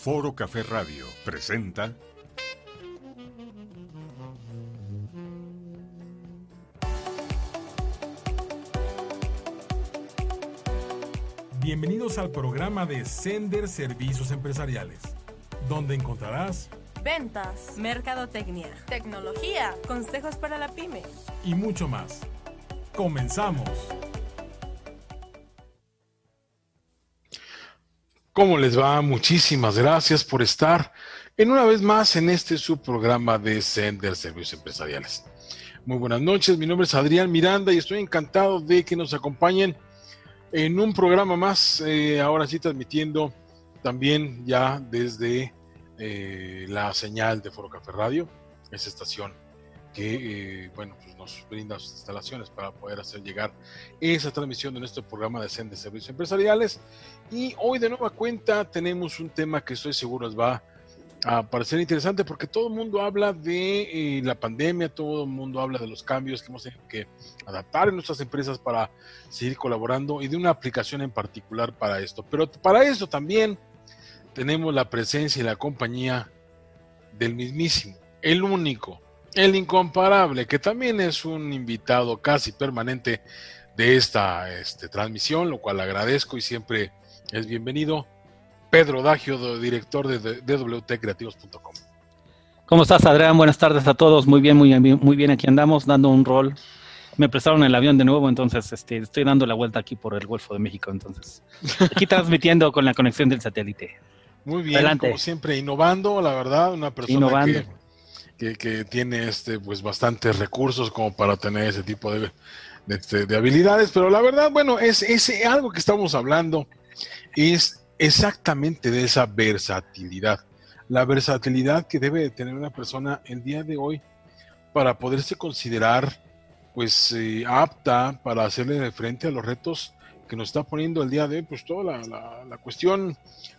Foro Café Radio presenta Bienvenidos al programa de Sender Servicios Empresariales, donde encontrarás ventas, mercadotecnia, tecnología, consejos para la pyme y mucho más. Comenzamos. ¿Cómo les va? Muchísimas gracias por estar en una vez más en este subprograma de Sender Servicios Empresariales. Muy buenas noches, mi nombre es Adrián Miranda y estoy encantado de que nos acompañen en un programa más, eh, ahora sí transmitiendo también ya desde eh, la señal de Foro Café Radio, esa estación que eh, bueno, pues nos brinda sus instalaciones para poder hacer llegar esa transmisión de nuestro programa de CEN de Servicios Empresariales. Y hoy de nueva cuenta tenemos un tema que estoy seguro les va a parecer interesante porque todo el mundo habla de eh, la pandemia, todo el mundo habla de los cambios que hemos tenido que adaptar en nuestras empresas para seguir colaborando y de una aplicación en particular para esto. Pero para eso también tenemos la presencia y la compañía del mismísimo, el único, el incomparable, que también es un invitado casi permanente de esta este, transmisión, lo cual agradezco y siempre es bienvenido. Pedro Dagio, director de dwtcreativos.com. ¿Cómo estás, Adrián? Buenas tardes a todos. Muy bien, muy bien, muy bien. Aquí andamos dando un rol. Me prestaron el avión de nuevo, entonces este, estoy dando la vuelta aquí por el Golfo de México. Entonces, aquí transmitiendo con la conexión del satélite. Muy bien, como siempre, innovando, la verdad, una persona que que, tiene este, pues bastantes recursos como para tener ese tipo de, este, de, habilidades, pero la verdad, bueno, es, es algo que estamos hablando, es exactamente de esa versatilidad, la versatilidad que debe tener una persona el día de hoy para poderse considerar pues eh, apta para hacerle frente a los retos que nos está poniendo el día de hoy, pues toda la, la cuestión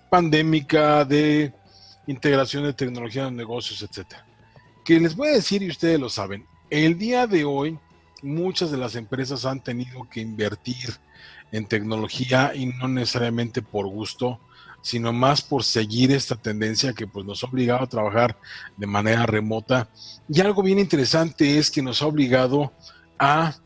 pandémica de integración de tecnología en negocios, etcétera que les voy a decir, y ustedes lo saben, el día de hoy muchas de las empresas han tenido que invertir en tecnología y no necesariamente por gusto, sino más por seguir esta tendencia que pues nos ha obligado a trabajar de manera remota. Y algo bien interesante es que nos ha obligado a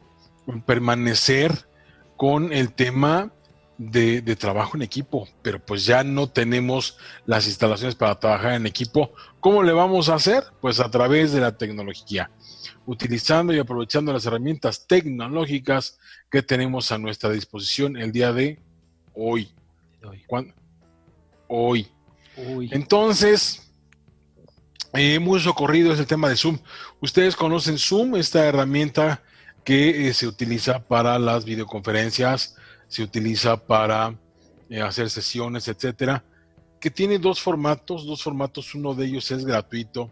permanecer con el tema de, trabajo en equipo, pero pues ya no tenemos las instalaciones para trabajar en equipo. ¿Cómo le vamos a hacer? Pues a través de la tecnología, utilizando y aprovechando las herramientas tecnológicas que tenemos a nuestra disposición el día de hoy. Hoy. hoy. Entonces, eh, muy socorrido es el tema de Zoom. Ustedes conocen Zoom, esta herramienta que eh, se utiliza para las videoconferencias se utiliza para eh, hacer sesiones, etcétera, que tiene dos formatos, dos formatos, uno de ellos es gratuito,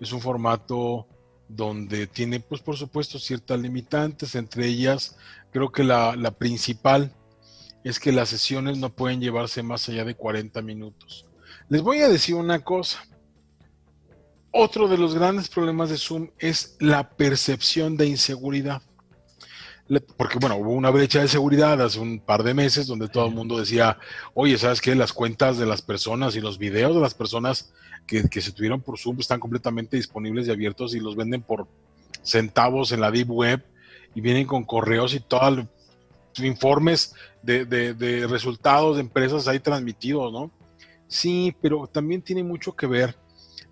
es un formato donde tiene, pues por supuesto, ciertas limitantes, entre ellas, creo que la, la principal es que las sesiones no pueden llevarse más allá de 40 minutos. Les voy a decir una cosa. Otro de los grandes problemas de Zoom es la percepción de inseguridad porque bueno, hubo una brecha de seguridad hace un par de meses donde todo el mundo decía, oye, ¿sabes qué? Las cuentas de las personas y los videos de las personas que, se tuvieron por Zoom están completamente disponibles y abiertos y los venden por centavos en la Deep Web y vienen con correos y todos informes de, de resultados de empresas ahí transmitidos, ¿no? Sí, pero también tiene mucho que ver,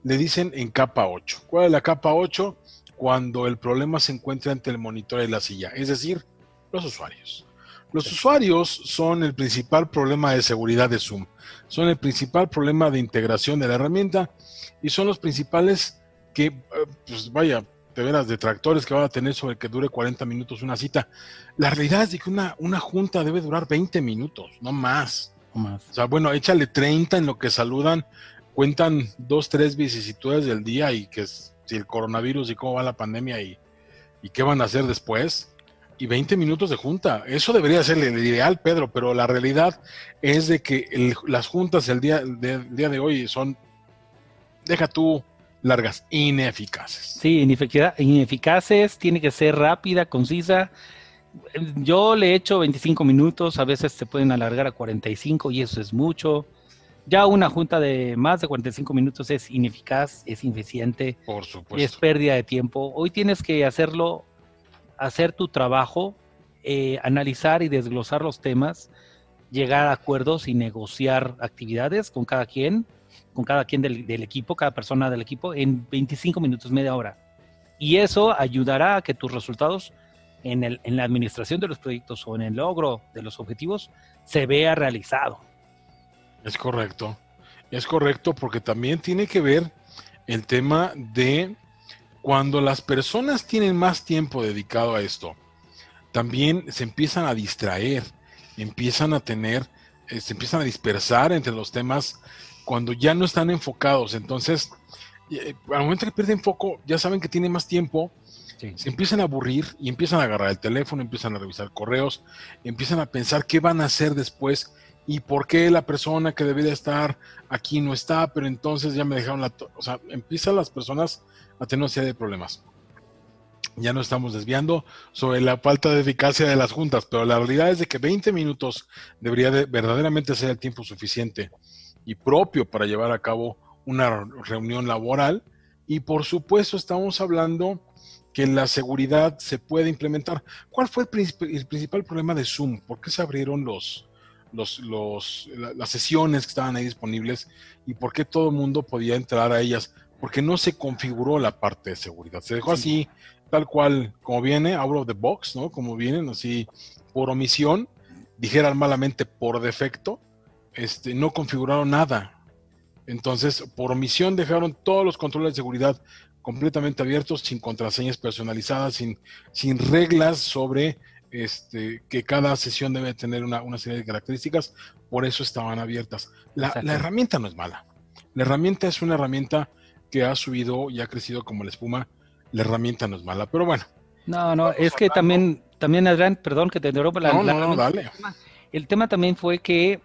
le dicen en capa 8. ¿Cuál es la capa 8? Cuando el problema se encuentra entre el monitor y la silla, es decir, los usuarios. Los usuarios son el principal problema de seguridad de Zoom, son el principal problema de integración de la herramienta y son los principales que, eh, pues vaya, de veras, detractores que van a tener sobre que dure 40 minutos una cita. La realidad es de que una, una junta debe durar 20 minutos, no más. No más. O sea, bueno, échale 30 en lo que saludan, cuentan dos, tres vicisitudes del día y que es si el coronavirus y cómo va la pandemia y, qué van a hacer después. Y 20 minutos de junta. Eso debería ser el ideal, Pedro, pero la realidad es de que las juntas el día de, día de hoy son, deja tú, largas, ineficaces. Sí, ineficaces, tiene que ser rápida, concisa. Yo le he hecho 25 minutos, a veces se pueden alargar a 45 y eso es mucho. Ya una junta de más de 45 minutos es ineficaz, es ineficiente, Por supuesto. es pérdida de tiempo. Hoy tienes que hacerlo, hacer tu trabajo, eh, analizar y desglosar los temas, llegar a acuerdos y negociar actividades con cada quien, con cada quien del, del equipo, cada persona del equipo, en 25 minutos, media hora. Y eso ayudará a que tus resultados en, el, en la administración de los proyectos o en el logro de los objetivos se vea realizado. Es correcto. Es correcto porque también tiene que ver el tema de cuando las personas tienen más tiempo dedicado a esto, también se empiezan a distraer, empiezan a tener, eh, se empiezan a dispersar entre los temas cuando ya no están enfocados. Entonces, eh, al momento que pierden foco, ya saben que tienen más tiempo, Sí. se empiezan a aburrir y empiezan a agarrar el teléfono, empiezan a revisar correos, empiezan a pensar qué van a hacer después y por qué la persona que debía estar aquí no está, pero entonces ya me dejaron la... O sea, empiezan las personas a tener una serie de problemas. Ya no estamos desviando sobre la falta de eficacia de las juntas, pero la realidad es de que 20 minutos debería de verdaderamente ser el tiempo suficiente y propio para llevar a cabo una reunión laboral. Y por supuesto estamos hablando que la seguridad se puede implementar. ¿Cuál fue el, el principal problema de Zoom? ¿Por qué se abrieron los, los, los, la- las sesiones que estaban ahí disponibles y por qué todo el mundo podía entrar a ellas? Porque no se configuró la parte de seguridad. Se dejó así, tal cual, como viene, out of the box, ¿no? Como vienen, así, por omisión, dijeran malamente por defecto, este, no configuraron nada. Entonces, por omisión dejaron todos los controles de seguridad completamente abiertos, sin contraseñas personalizadas, sin, sin reglas sobre este, que cada sesión debe tener una, una serie de características, por eso estaban abiertas. La, herramienta no es mala. La herramienta es una herramienta que ha subido y ha crecido como la espuma. La herramienta no es mala, pero bueno. No, no, es que también, también Adrián, perdón que te interrumpa. la- No, la- no, no, dale. El tema también fue que,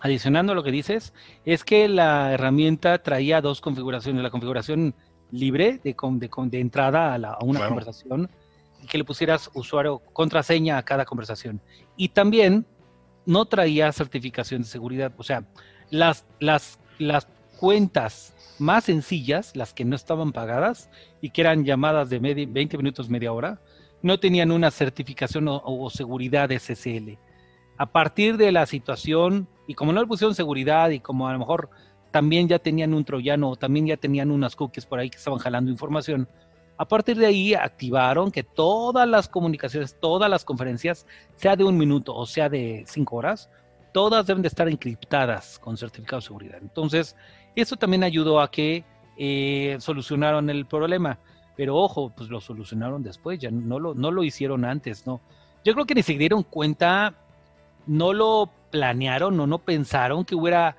adicionando a lo que dices, es que la herramienta traía dos configuraciones, la configuración libre de, entrada a, la- a una Claro. conversación y que le pusieras usuario contraseña a cada conversación. Y también no traía certificación de seguridad, o sea, las, las, las cuentas más sencillas, las que no estaban pagadas y que eran llamadas de media- 20 minutos, media hora, no tenían una certificación o, o seguridad SSL a partir de la situación, y como no le pusieron seguridad y como a lo mejor también ya tenían un troyano o también ya tenían unas cookies por ahí que estaban jalando información, a partir de ahí activaron que todas las comunicaciones, todas las conferencias, sea de un minuto o sea de cinco horas, todas deben de estar encriptadas con certificado de seguridad. Entonces, eso también ayudó a que eh, solucionaron el problema. Pero ojo, pues lo solucionaron después, ya no lo, no lo hicieron antes, ¿no? Yo creo que ni se dieron cuenta no lo planearon o no pensaron que hubiera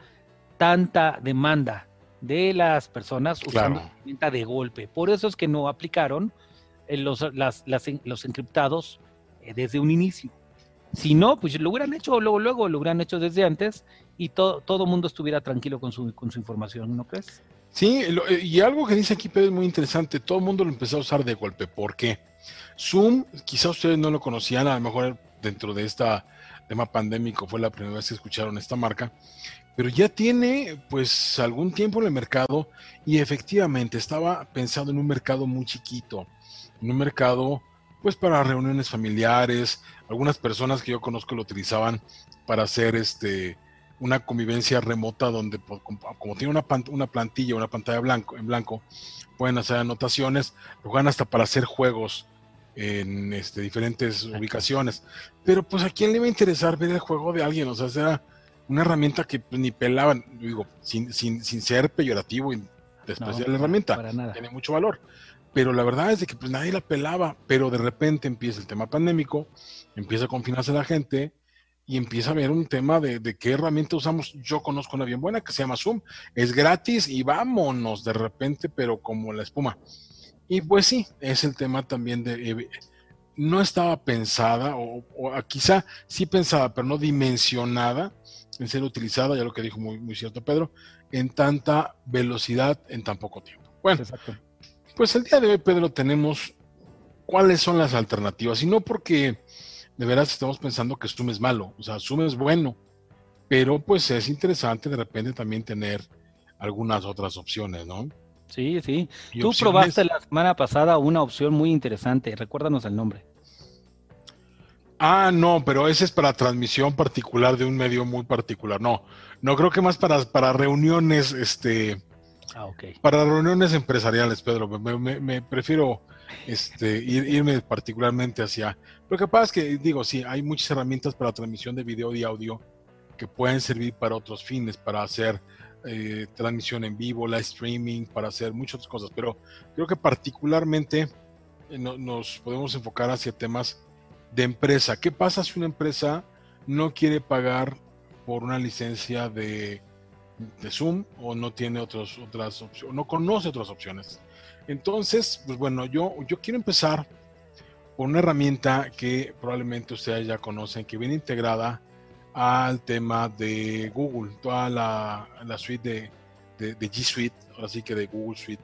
tanta demanda de las personas usando Claro. la herramienta de golpe. Por eso es que no aplicaron eh, los, las- las los encriptados eh, desde un inicio. Si no, pues lo hubieran hecho luego, luego, lo hubieran hecho desde antes y to- todo el mundo estuviera tranquilo con su, con su información, ¿no crees? Sí, lo- eh, y algo que dice aquí Pedro es muy interesante. Todo el mundo lo empezó a usar de golpe. ¿Por qué? Zoom, quizá ustedes no lo conocían, a lo mejor dentro de este tema pandémico fue la primera vez que escucharon esta marca, pero ya tiene pues algún tiempo en el mercado y efectivamente estaba pensado en un mercado muy chiquito, en un mercado pues para reuniones familiares, algunas personas que yo conozco lo utilizaban para hacer este una convivencia remota donde po- como, tiene una, una plantilla, una pantalla blanco, en blanco, pueden hacer anotaciones, lo juegan hasta para hacer juegos en este, diferentes ubicaciones. Pero pues a quién le iba a interesar ver el juego de alguien, o sea, era una herramienta que pues, ni pelaban, digo, sin, sin, sin ser peyorativo y despreciar No, la herramienta Para nada. tiene mucho valor. Pero la verdad es de que pues nadie la pelaba, pero de repente empieza el tema pandémico, empieza a confinarse la gente y empieza a haber un tema de, de qué herramienta usamos. Yo conozco una bien buena que se llama Zoom, es gratis y vámonos de repente, pero como la espuma. Y pues sí, es el tema también de... eh, no estaba pensada, o, o quizá sí pensada, pero no dimensionada en ser utilizada, ya lo que dijo muy, muy cierto Pedro, en tanta velocidad en tan poco tiempo. Bueno, Exacto. pues el día de hoy, Pedro, tenemos cuáles son las alternativas. Y no porque de veras estamos pensando que Zoom es malo. O sea, Zoom es bueno. pero pues es interesante de repente también tener algunas otras opciones, ¿no? Sí, sí. Tú probaste la semana pasada una opción muy interesante, recuérdanos el nombre. Ah, no, pero ese es para transmisión particular de un medio muy particular. No, no creo que más para, para reuniones, este, ah, okay. para reuniones empresariales, Pedro. Me, prefiero este, irme particularmente hacia. Lo que pasa es que, digo, sí, hay muchas herramientas para transmisión de video y audio que pueden servir para otros fines, para hacer eh, transmisión en vivo, live streaming, para hacer muchas cosas. Pero creo que particularmente eh, nos podemos enfocar hacia temas de empresa. ¿Qué pasa si una empresa no quiere pagar por una licencia de, Zoom o no tiene otras opciones, no conoce otras opciones? Entonces, pues bueno, yo, yo quiero empezar por una herramienta que probablemente ustedes ya conocen, que viene integrada al tema de Google, toda la, suite de, de, G Suite, así que de Google Suite,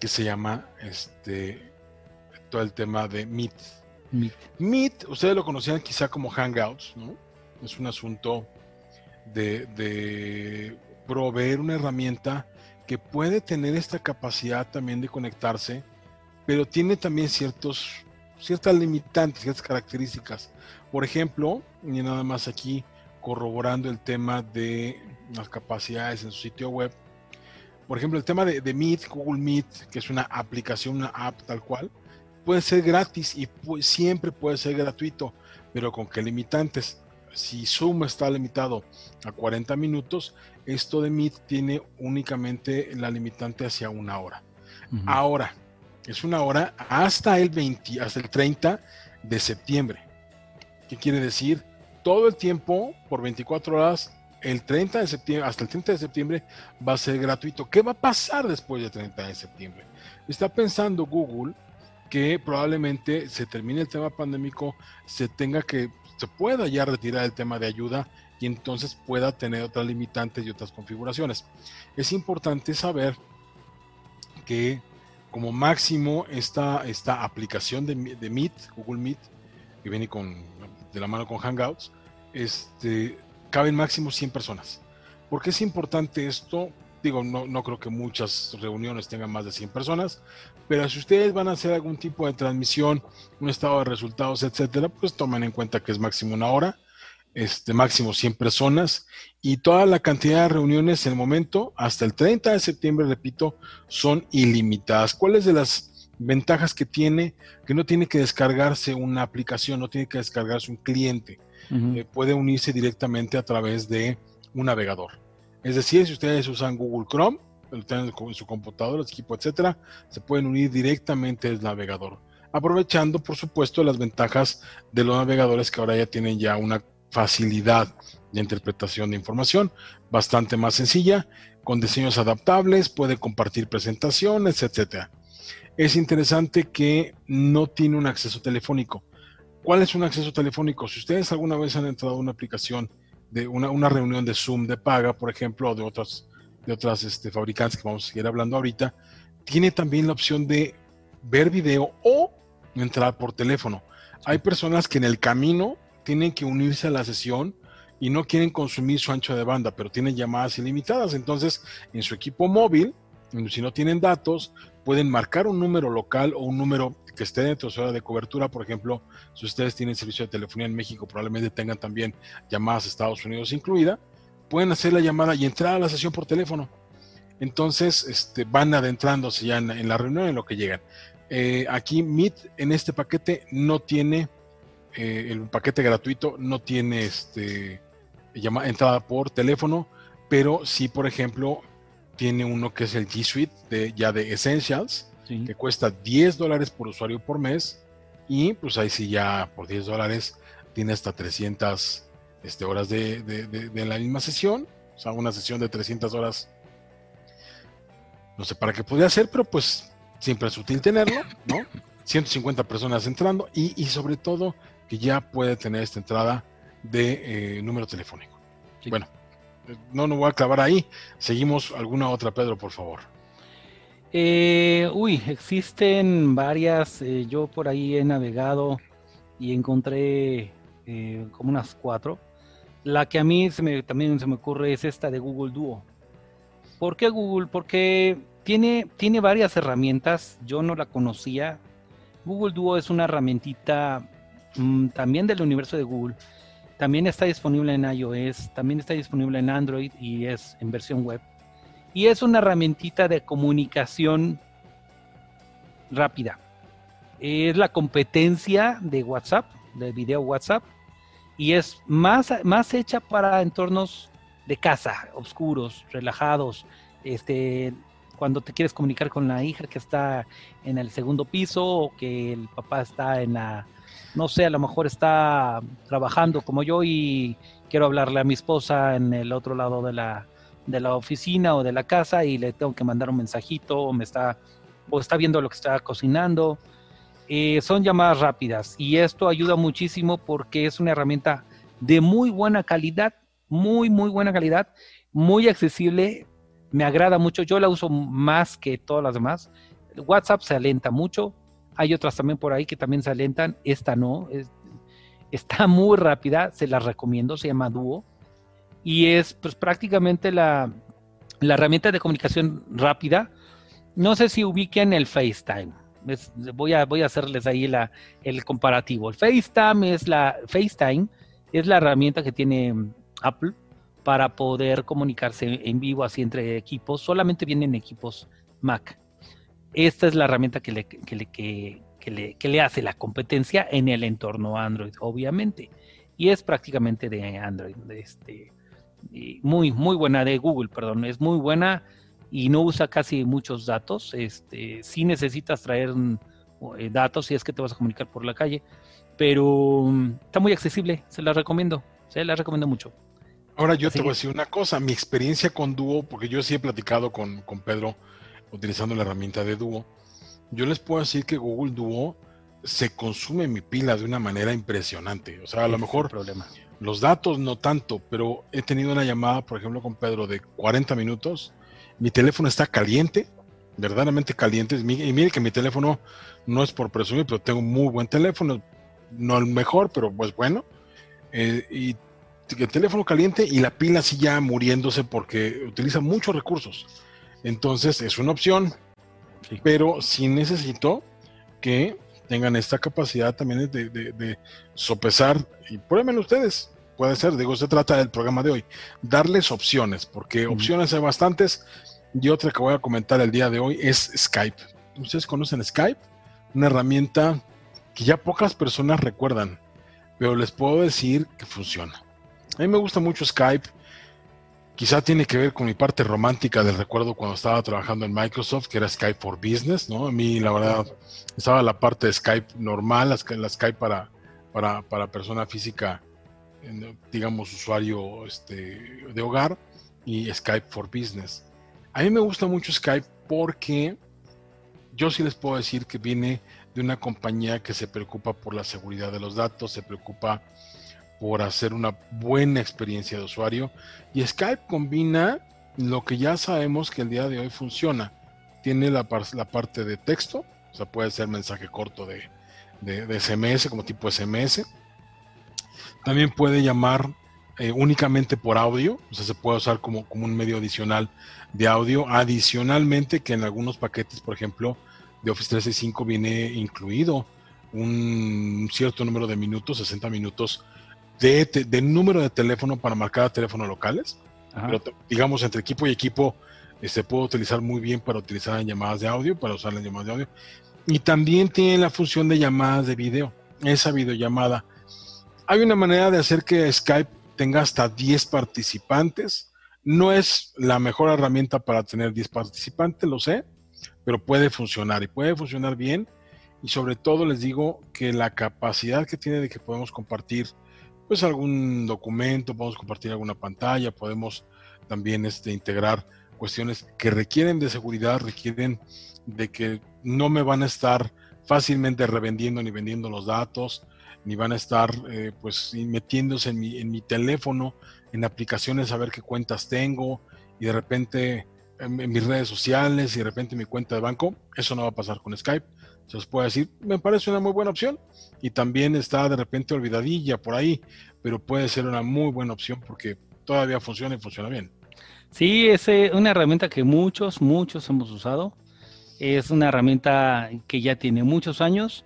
que se llama este todo el tema de Meet. Meet. ustedes lo conocían quizá como Hangouts, ¿no? Es un asunto de, proveer una herramienta que puede tener esta capacidad también de conectarse, pero tiene también ciertos, ciertas limitantes, ciertas características. Por ejemplo, y nada más aquí corroborando el tema de las capacidades en su sitio web. Por ejemplo, el tema de, de Meet, Google Meet, que es una aplicación, una app tal cual, puede ser gratis y siempre puede ser gratuito, pero con qué limitantes. Si Zoom está limitado a 40 minutos, esto de Meet tiene únicamente la limitante hacia una hora. Ahora, es una hora hasta el 20, hasta el 30 de septiembre. ¿Qué quiere decir? Todo el tiempo, por 24 horas, el 30 de septiembre, hasta el 30 de septiembre va a ser gratuito. ¿Qué va a pasar después del 30 de septiembre? Está pensando Google que probablemente se termine el tema pandémico, se tenga que, se pueda ya retirar el tema de ayuda y entonces pueda tener otras limitantes y otras configuraciones. Es importante saber que como máximo esta, esta aplicación de, de Meet, Google Meet, que viene con, de la mano con Hangouts, este, caben máximo 100 personas. ¿Por qué es importante esto? Digo, no, no creo que muchas reuniones tengan más de 100 personas, pero si ustedes van a hacer algún tipo de transmisión, un estado de resultados, etcétera, pues tomen en cuenta que es máximo una hora, este, máximo 100 personas y toda la cantidad de reuniones en el momento, hasta el 30 de septiembre, repito, son ilimitadas. ¿Cuáles de las ventajas que tiene? Que no tiene que descargarse una aplicación, no tiene que descargarse un cliente, eh, puede unirse directamente a través de un navegador. Es decir, si ustedes usan Google Chrome, lo tienen en su computadora, su equipo, etcétera, se pueden unir directamente al navegador. Aprovechando, por supuesto, las ventajas de los navegadores que ahora ya tienen ya una facilidad de interpretación de información bastante más sencilla, con diseños adaptables, puede compartir presentaciones, etcétera. Es interesante que no tiene un acceso telefónico. ¿Cuál es un acceso telefónico? Si ustedes alguna vez han entrado a una aplicación de una, una reunión de Zoom de paga, por ejemplo, o de otras de otras este, fabricantes que vamos a seguir hablando ahorita, tiene también la opción de ver video o entrar por teléfono. Hay personas que en el camino tienen que unirse a la sesión y no quieren consumir su ancho de banda, pero tienen llamadas ilimitadas. Entonces, en su equipo móvil, si no tienen datos, pueden marcar un número local o un número que esté dentro de su hora de cobertura. Por ejemplo, si ustedes tienen servicio de telefonía en México, probablemente tengan también llamadas a Estados Unidos incluida pueden hacer la llamada y entrar a la sesión por teléfono. Entonces, este, van adentrándose ya en, la reunión en lo que llegan. Eh, aquí Meet en este paquete no tiene, eh, el paquete gratuito no tiene este, llama, entrada por teléfono, pero sí, por ejemplo, tiene uno que es el G Suite de, ya de Essentials, que cuesta 10 dólares por usuario por mes. Y pues ahí sí ya por 10 dólares tiene hasta 300 este, horas de, la misma sesión, o sea, una sesión de 300 horas. No sé para qué podría hacer, pero pues siempre es útil tenerlo, ¿no? 150 personas entrando y, sobre todo que ya puede tener esta entrada de eh, número telefónico. Bueno, no nos voy a clavar ahí. Seguimos alguna otra, Pedro, por favor. Eh, uy, existen varias. Eh, yo por ahí he navegado y encontré como unas cuatro. La que a mí también se me ocurre es esta de Google Duo. ¿Por qué Google? Porque tiene, tiene varias herramientas, yo no la conocía. Google Duo es una herramientita mm, también del universo de Google. También está disponible en iOS, también está disponible en Android y es en versión web. Y es una herramientita de comunicación rápida. Es la competencia de WhatsApp, de video WhatsApp, y es más, más hecha para entornos de casa, oscuros, relajados, este, cuando te quieres comunicar con la hija que está en el segundo piso o que el papá está en la, no sé, a lo mejor está trabajando como yo y quiero hablarle a mi esposa en el otro lado de la, de la oficina o de la casa y le tengo que mandar un mensajito o me está o está viendo lo que está cocinando. Eh, son llamadas rápidas y esto ayuda muchísimo porque es una herramienta de muy buena calidad, muy, muy buena calidad, muy accesible, me agrada mucho, yo la uso más que todas las demás. WhatsApp se alenta mucho, hay otras también por ahí que también se alentan, esta no, está muy rápida, se la recomiendo, se llama Duo y es pues prácticamente la, la herramienta de comunicación rápida. No sé si ubiquen el FaceTime. voy, a, voy a hacerles ahí la, el comparativo. El FaceTime es la FaceTime es la herramienta que tiene Apple para poder comunicarse en vivo así entre equipos. Solamente vienen equipos Mac. Esta es la herramienta que le, que le, que, le, que le hace la competencia en el entorno Android, obviamente. Y es prácticamente de Android. Este, muy, muy buena de Google, perdón, es muy buena y no usa casi muchos datos. Este, sí necesitas traer eh, datos si es que te vas a comunicar por la calle, pero mm, está muy accesible, se la recomiendo, se la recomiendo mucho. Ahora yo te voy a decir una cosa, mi experiencia con Duo, porque yo sí he platicado con, con Pedro utilizando la herramienta de Duo, yo les puedo decir que Google Duo se consume mi pila de una manera impresionante. O sea, a lo mejor problema. Los datos no tanto, pero he tenido una llamada, por ejemplo, con Pedro de 40 minutos. Mi teléfono está caliente, verdaderamente caliente. Y mire que mi teléfono no es por presumir, pero tengo muy buen teléfono. No el mejor, pero pues bueno. Eh, y el teléfono caliente y la pila así ya muriéndose porque utiliza muchos recursos. Entonces es una opción, pero sí necesito que tengan esta capacidad también de, sopesar, y pruébenlo ustedes, puede ser, digo, se trata del programa de hoy, darles opciones, porque opciones hay bastantes, y otra que voy a comentar el día de hoy es Skype. ¿Ustedes conocen Skype? Una herramienta que ya pocas personas recuerdan, pero les puedo decir que funciona. A mí me gusta mucho Skype, Quizá tiene que ver con mi parte romántica del recuerdo cuando estaba trabajando en Microsoft, que era Skype for Business, ¿no? A mí, la verdad, estaba la parte de Skype normal, la, Skype para, para, persona física, digamos, usuario este, de hogar, y Skype for Business. A mí me gusta mucho Skype porque yo sí les puedo decir que viene de una compañía que se preocupa por la seguridad de los datos, se preocupa por hacer una buena experiencia de usuario. Y Skype combina lo que ya sabemos que el día de hoy funciona. Tiene la, la parte de texto, o sea, puede ser mensaje corto de, de, SMS, como tipo SMS. También puede llamar eh, únicamente por audio, o sea, se puede usar como, como un medio adicional de audio. Adicionalmente, que en algunos paquetes, por ejemplo, de Office 365 viene incluido un cierto número de minutos, 60 minutos de, número de teléfono para marcar teléfonos locales. Pero digamos, entre equipo y equipo se este, puede utilizar muy bien para utilizar en llamadas de audio, para usar en llamadas de audio. Y también tiene la función de llamadas de video, esa videollamada. Hay una manera de hacer que Skype tenga hasta 10 participantes. No es la mejor herramienta para tener 10 participantes, lo sé, pero puede funcionar y puede funcionar bien. Y sobre todo les digo que la capacidad que tiene de que podemos compartir pues algún documento, podemos compartir alguna pantalla, podemos también este, integrar cuestiones que requieren de seguridad, requieren de que no me van a estar fácilmente revendiendo ni vendiendo los datos, ni van a estar eh, pues metiéndose en mi, en mi teléfono, en aplicaciones a ver qué cuentas tengo y de repente en, mis redes sociales y de repente mi cuenta de banco, eso no va a pasar con Skype. Os puede decir, me parece una muy buena opción y también está de repente olvidadilla por ahí, pero puede ser una muy buena opción porque todavía funciona y funciona bien. Sí, es eh, una herramienta que muchos, muchos hemos usado. Es una herramienta que ya tiene muchos años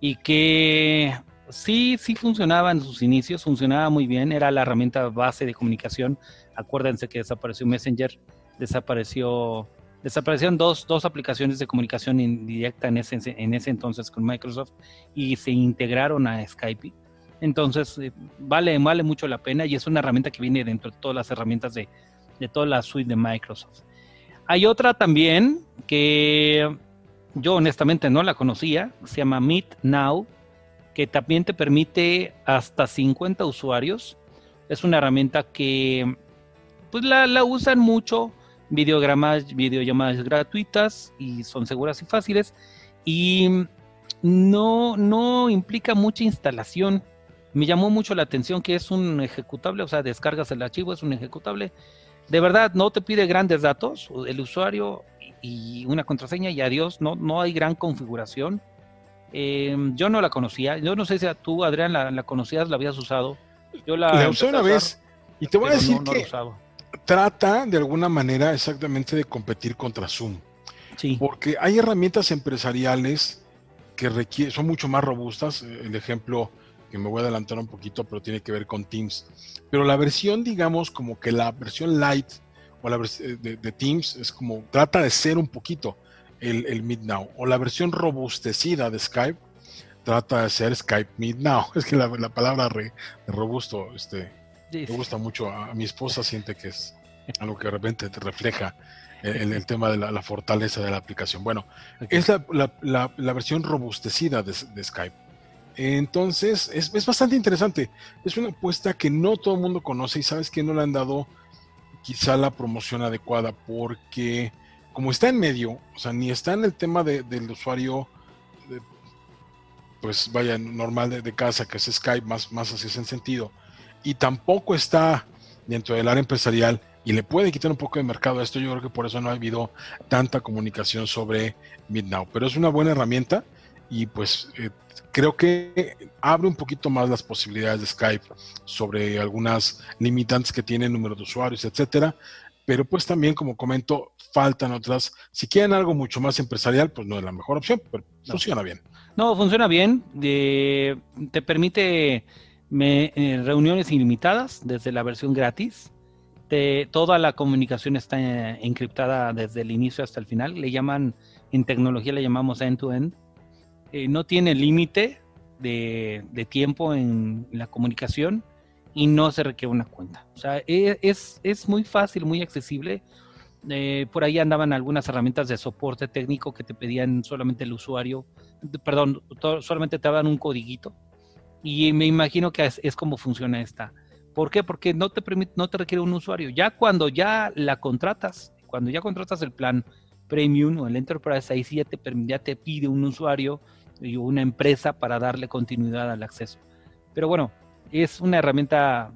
y que sí, sí funcionaba en sus inicios, funcionaba muy bien, era la herramienta base de comunicación. Acuérdense que desapareció Messenger, desapareció, desaparecieron dos, dos aplicaciones de comunicación indirecta en ese, en ese entonces con Microsoft y se integraron a Skype. Entonces, eh, vale, vale mucho la pena y es una herramienta que viene dentro de todas las herramientas de, de toda la suite de Microsoft. Hay otra también que yo honestamente no la conocía, se llama Meet Now, que también te permite hasta 50 usuarios. Es una herramienta que pues la, usan mucho, videogramas, videollamadas gratuitas y son seguras y fáciles y no, no implica mucha instalación. Me llamó mucho la atención que es un ejecutable, o sea, descargas el archivo, es un ejecutable de verdad no te pide grandes datos, el usuario y una contraseña y adiós, no, no hay gran configuración. Em, yo no la conocía, yo no sé si tú, Adrián, la, conocías, la habías usado. Yo la, usé una vez y te voy a decir que trata de alguna manera exactamente de competir contra Zoom. Sí. Porque hay herramientas empresariales que son mucho más robustas. El ejemplo que me voy a adelantar un poquito, pero tiene que ver con Teams. Pero la versión, digamos, como que la versión light o la versión eh, de, Teams es como, trata de ser un poquito el, el Meet Now. O la versión robustecida de Skype trata de ser Skype Meet Now. Es que la, palabra re, robusto este, me gusta mucho. A, mi esposa siente que es algo que de repente te refleja el, el tema de la, fortaleza de la aplicación. Bueno, es la, la, versión robustecida de, de Skype entonces, es, bastante interesante. Es una apuesta que no todo el mundo conoce y sabes que no le han dado quizá la promoción adecuada porque como está en medio, o sea, ni está en el tema del usuario, pues vaya, normal de, casa, que es Skype, más, más así es en sentido, y tampoco está dentro del área empresarial y le puede quitar un poco de mercado a esto, yo creo que por eso no ha habido tanta comunicación sobre MidNow, pero es una buena herramienta y pues eh, creo que abre un poquito más las posibilidades de Skype sobre algunas limitantes que tiene número de usuarios, etcétera. Pero pues también, como comento, faltan otras. Si quieren algo mucho más empresarial, pues no es la mejor opción, pero funciona bien. No, funciona bien. te permite eh, reuniones ilimitadas desde la versión gratis. toda la comunicación está eh, encriptada desde el inicio hasta el final. Le llaman, en tecnología le llamamos end-to-end. end eh, no tiene límite de, tiempo en la comunicación y no se requiere una cuenta. O sea, e, es, es muy fácil, muy accesible. Eh, por ahí andaban algunas herramientas de soporte técnico que te pedían solamente el usuario, perdón, solamente te daban un codiguito. Y me imagino que es, como funciona esta. ¿Por qué? Porque no te, permite, no te requiere un usuario. Ya cuando ya la contratas, cuando ya contratas el plan Premium o el Enterprise, ahí sí ya te, te pide un usuario y una empresa para darle continuidad al acceso. Pero bueno, es una herramienta,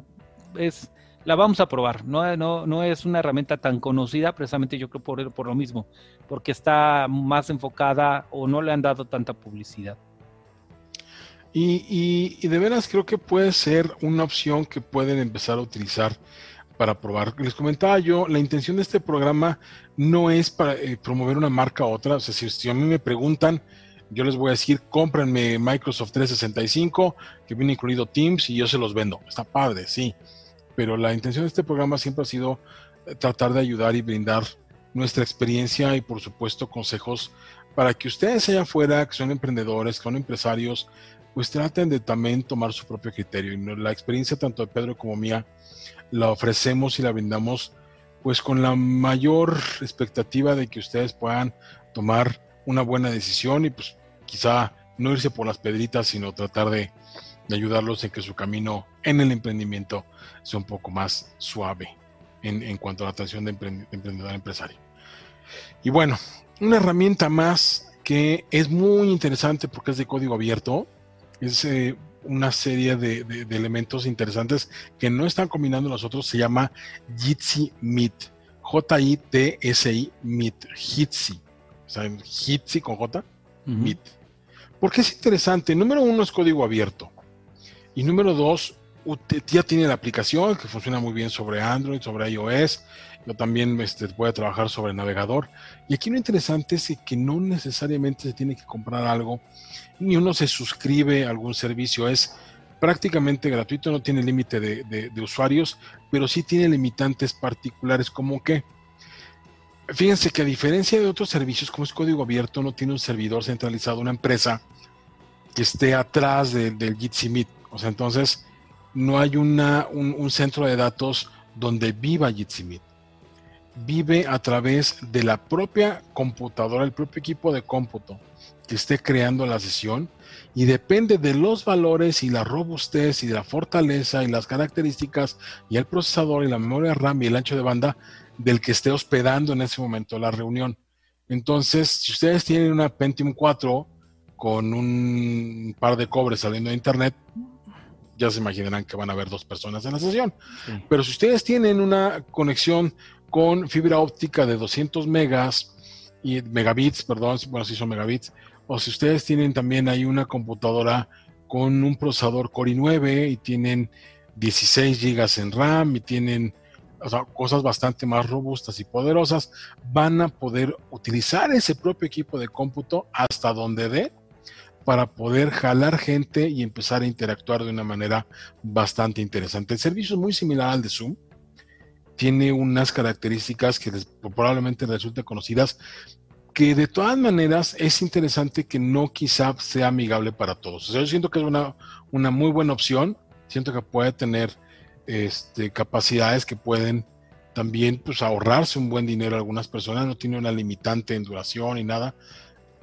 es, la vamos a probar. No, no, no es una herramienta tan conocida, precisamente yo creo por, por lo mismo, porque está más enfocada o no le han dado tanta publicidad. Y, y, de veras creo que puede ser una opción que pueden empezar a utilizar para probar. Les comentaba yo, la intención de este programa no es para eh, promover una marca a otra. O sea, si, si, a mí me preguntan, yo les voy a decir, cómprenme Microsoft 365, que viene incluido Teams, y yo se los vendo. Está padre, sí. Pero la intención de este programa siempre ha sido eh, tratar de ayudar y brindar nuestra experiencia y por supuesto consejos para que ustedes allá afuera, que son emprendedores, que son empresarios, pues traten de también tomar su propio criterio. Y la experiencia tanto de Pedro como mía la ofrecemos y la brindamos pues con la mayor expectativa de que ustedes puedan tomar una buena decisión y pues quizá no irse por las pedritas, sino tratar de, ayudarlos en que su camino en el emprendimiento sea un poco más suave en, cuanto a la atención de, emprendedor empresario. Y bueno, una herramienta más que es muy interesante porque es de código abierto, es eh, una serie de, elementos interesantes que no están combinando nosotros, se llama Jitsi Meet, J-I-T-S-I Meet, Jitsi, o sea, Jitsi con J, Meet ¿Por qué es interesante? Número uno es código abierto. Y número dos, ya tiene la aplicación que funciona muy bien sobre Android, sobre iOS. Yo también este, puede trabajar sobre navegador. Y aquí lo interesante es que no necesariamente se tiene que comprar algo, ni uno se suscribe a algún servicio. Es prácticamente gratuito, no tiene límite de, usuarios, pero sí tiene limitantes particulares como que, fíjense que a diferencia de otros servicios como es código abierto, no tiene un servidor centralizado, una empresa que esté atrás del Jitsi Meet. O sea, entonces no hay una, un, centro de datos donde viva Jitsi Vive a través de la propia computadora, el propio equipo de cómputo que esté creando la sesión y depende de los valores y la robustez y de la fortaleza y las características y el procesador y la memoria RAM y el ancho de banda del que esté hospedando en ese momento la reunión. Entonces, si ustedes tienen una Pentium 4 con un par de cobres saliendo de internet, ya se imaginarán que van a haber dos personas en la sesión. Pero si ustedes tienen una conexión con fibra óptica de 200 megas y megabits, perdón, bueno, si son megabits, o si ustedes tienen también ahí una computadora con un procesador Core i9 y tienen 16 gigas en RAM y tienen cosas bastante más robustas y poderosas, van a poder utilizar ese propio equipo de cómputo hasta donde dé para poder jalar gente y empezar a interactuar de una manera bastante interesante. El servicio es muy similar al de Zoom. Tiene unas características que probablemente resulten conocidas, que de todas maneras es interesante que no quizá sea amigable para todos. Yo siento que es una, una muy buena opción. Siento que puede tener este, capacidades que pueden también pues, ahorrarse un buen dinero a algunas personas. No tiene una limitante en duración y nada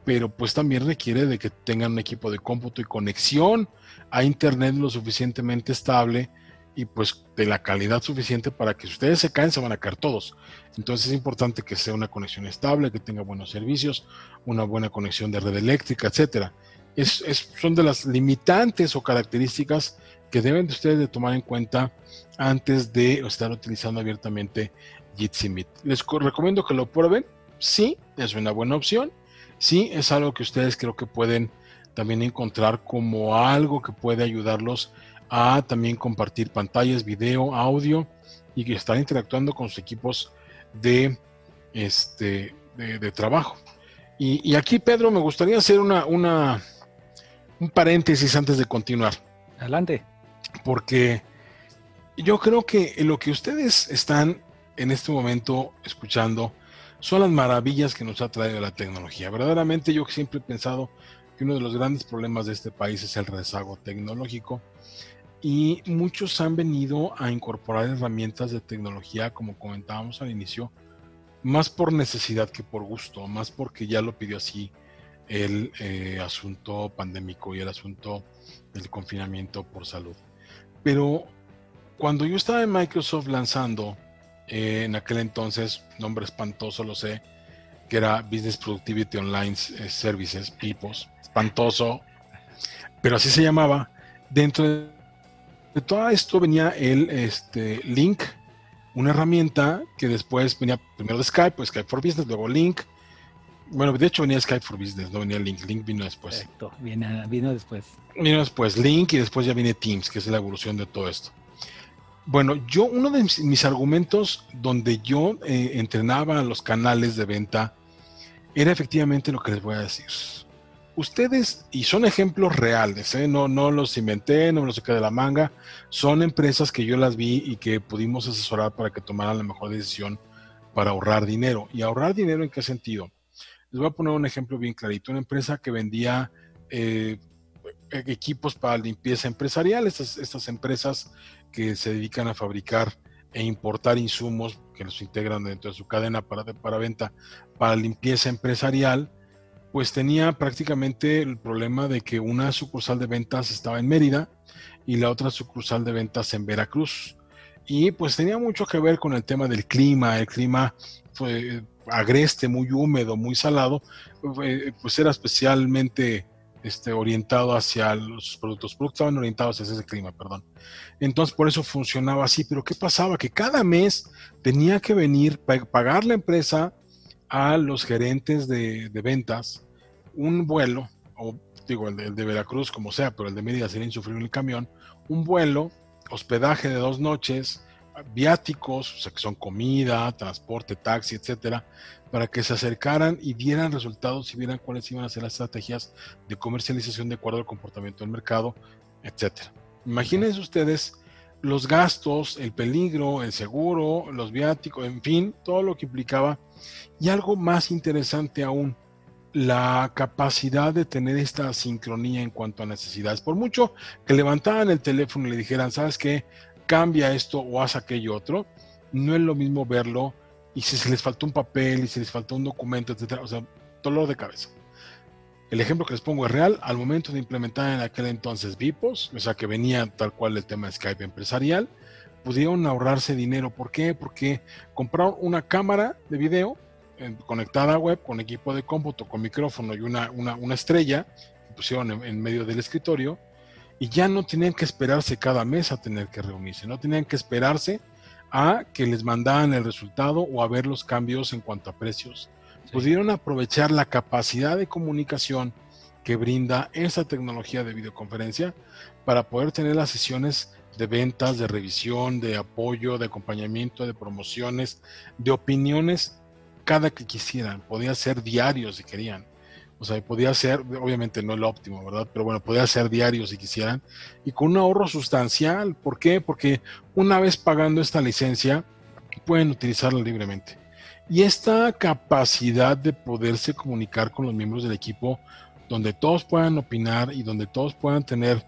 pero pues también requiere de que tengan un equipo de cómputo y conexión a internet lo suficientemente estable y pues de la calidad suficiente para que si ustedes se caen se van a caer todos. Entonces es importante que sea una conexión estable, que tenga buenos servicios, una buena conexión de red eléctrica, etcétera. Es, son de las limitantes o características que deben de ustedes de tomar en cuenta antes de estar utilizando abiertamente Jitsi Meet. Les recomiendo que lo prueben. Sí, es una buena opción sí es algo que ustedes creo que pueden también encontrar como algo que puede ayudarlos a también compartir pantallas, video, audio y que están interactuando con sus equipos de, este, de, trabajo. Y, aquí, Pedro, me gustaría hacer una, una, un paréntesis antes de continuar. Adelante. Porque yo creo que lo que ustedes están en este momento escuchando son las maravillas que nos ha traído la tecnología. Verdaderamente yo siempre he pensado que uno de los grandes problemas de este país es el rezago tecnológico y muchos han venido a incorporar herramientas de tecnología, como comentábamos al inicio, más por necesidad que por gusto, más porque ya lo pidió así el eh, asunto pandémico y el asunto del confinamiento por salud. Pero cuando yo estaba en Microsoft lanzando eh, en aquel entonces, nombre espantoso, lo sé, que era Business Productivity Online eh, Services, PIPOS, espantoso, pero así se llamaba. Dentro de todo esto venía el este, Link, una herramienta que después venía primero de Skype, pues Skype for Business, luego Link. Bueno, de hecho venía Skype for Business, no venía Link, Link vino después. Correcto, vino después. Vino después Link y después ya viene Teams, que es la evolución de todo esto. Bueno, yo, uno de mis, argumentos donde yo eh, entrenaba los canales de venta era efectivamente lo que les voy a decir. Ustedes, y son ejemplos reales, ¿eh? no, no los inventé, no me los saqué de la manga, son empresas que yo las vi y que pudimos asesorar para que tomaran la mejor decisión para ahorrar dinero. ¿Y ahorrar dinero en qué sentido? Les voy a poner un ejemplo bien clarito. Una empresa que vendía eh, equipos para limpieza empresarial, estas empresas que se dedican a fabricar e importar insumos que los integran dentro de su cadena para, para venta para limpieza empresarial, pues tenía prácticamente el problema de que una sucursal de ventas estaba en Mérida y la otra sucursal de ventas en Veracruz. Y pues tenía mucho que ver con el tema del clima, el clima fue agreste, muy húmedo, muy salado, pues era especialmente este, orientado hacia los productos. productos estaban orientados hacia ese clima, perdón. Entonces, por eso funcionaba así. Pero ¿qué pasaba? Que cada mes tenía que venir, pagar la empresa a los gerentes de, ventas un vuelo, o digo, el de, Veracruz, como sea, pero el de Mérida sería insufrible el camión, un vuelo, hospedaje de dos noches, viáticos, o sea, que son comida, transporte, taxi, etcétera, para que se acercaran y dieran resultados y vieran cuáles iban a ser las estrategias de comercialización de acuerdo al comportamiento del mercado, etcétera. Imagínense ustedes los gastos, el peligro, el seguro, los viáticos, en fin, todo lo que implicaba. Y algo más interesante aún, la capacidad de tener esta sincronía en cuanto a necesidades. Por mucho que levantaran el teléfono y le dijeran, ¿sabes qué? Cambia esto o haz aquello otro, no es lo mismo verlo y si se les faltó un papel y si les faltó un documento, etcétera, o sea, dolor de cabeza. El ejemplo que les pongo es real. Al momento de implementar en aquel entonces VIPOS, o sea que venía tal cual el tema de Skype empresarial, pudieron ahorrarse dinero. ¿Por qué? Porque compraron una cámara de video conectada a web con equipo de cómputo, con micrófono y una, una, estrella que pusieron en, medio del escritorio y ya no tenían que esperarse cada mes a tener que reunirse, no tenían que esperarse a que les mandaran el resultado o a ver los cambios en cuanto a precios pudieron aprovechar la capacidad de comunicación que brinda esa tecnología de videoconferencia para poder tener las sesiones de ventas, de revisión, de apoyo, de acompañamiento, de promociones, de opiniones, cada que quisieran. Podía ser diario si querían. O sea, podía ser, obviamente no el óptimo, ¿verdad? Pero bueno, podía ser diario si quisieran. Y con un ahorro sustancial. ¿Por qué? Porque una vez pagando esta licencia, pueden utilizarla libremente. Y esta capacidad de poderse comunicar con los miembros del equipo, donde todos puedan opinar y donde todos puedan tener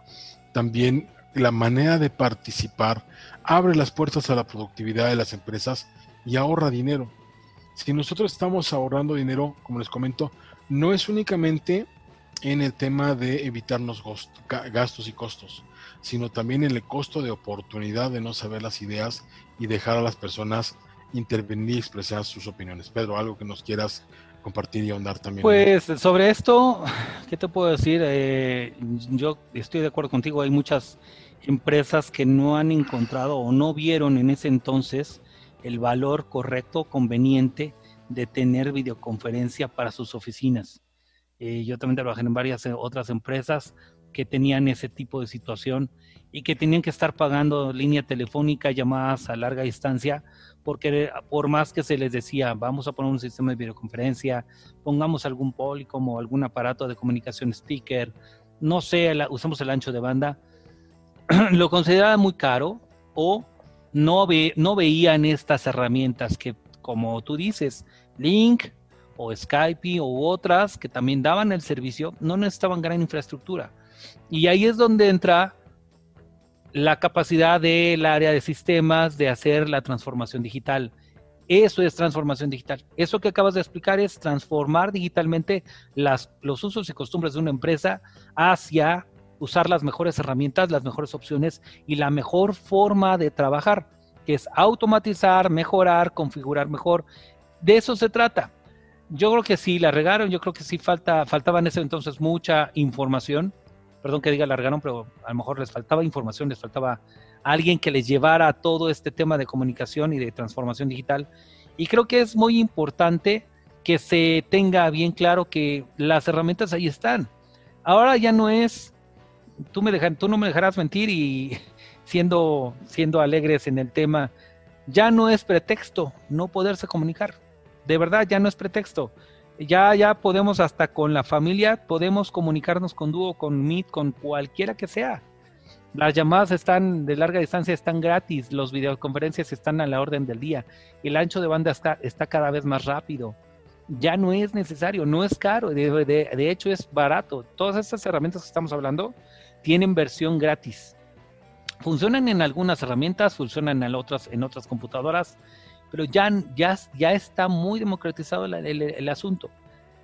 también la manera de participar, abre las puertas a la productividad de las empresas y ahorra dinero. Si nosotros estamos ahorrando dinero, como les comento, no es únicamente en el tema de evitarnos gastos y costos, sino también en el costo de oportunidad de no saber las ideas y dejar a las personas intervenir y expresar sus opiniones. Pedro, algo que nos quieras compartir y ahondar también. Pues sobre esto, ¿qué te puedo decir? Eh, yo estoy de acuerdo contigo, hay muchas empresas que no han encontrado o no vieron en ese entonces el valor correcto, conveniente de tener videoconferencia para sus oficinas. Eh, yo también trabajé en varias eh, otras empresas que tenían ese tipo de situación y que tenían que estar pagando línea telefónica, llamadas a larga distancia, porque por más que se les decía, vamos a poner un sistema de videoconferencia, pongamos algún poli como algún aparato de comunicación speaker, no sé, usamos el ancho de banda, lo consideraban muy caro o no, ve, no veían estas herramientas que, como tú dices, Link o Skype u otras que también daban el servicio, no necesitaban gran infraestructura. Y ahí es donde entra la capacidad del área de sistemas de hacer la transformación digital. Eso es transformación digital. Eso que acabas de explicar es transformar digitalmente los usos y costumbres de una empresa hacia usar las mejores herramientas, las mejores opciones y la mejor forma de trabajar, que es automatizar, mejorar, configurar mejor. De eso se trata. Yo creo que sí la regaron, yo creo que sí falta, faltaba en ese entonces mucha información perdón que diga largaron, pero a lo mejor les faltaba información, les faltaba alguien que les llevara todo este tema de comunicación y de transformación digital. Y creo que es muy importante que se tenga bien claro que las herramientas ahí están. Ahora ya no es, tú, me tú no me dejarás mentir y siendo, siendo alegres en el tema, ya no es pretexto no poderse comunicar. De verdad, ya no es pretexto ya, ya podemos hasta con la familia, podemos comunicarnos con Duo, con Meet, con cualquiera que sea. Las llamadas están de larga distancia, están gratis, las videoconferencias están a la orden del día, el ancho de banda está, está cada vez más rápido. Ya no es necesario, no es caro, de, de hecho es barato. Todas estas herramientas que estamos hablando tienen versión gratis. Funcionan en algunas herramientas, funcionan en otras, en otras computadoras, pero ya, ya, ya está muy democratizado el, asunto.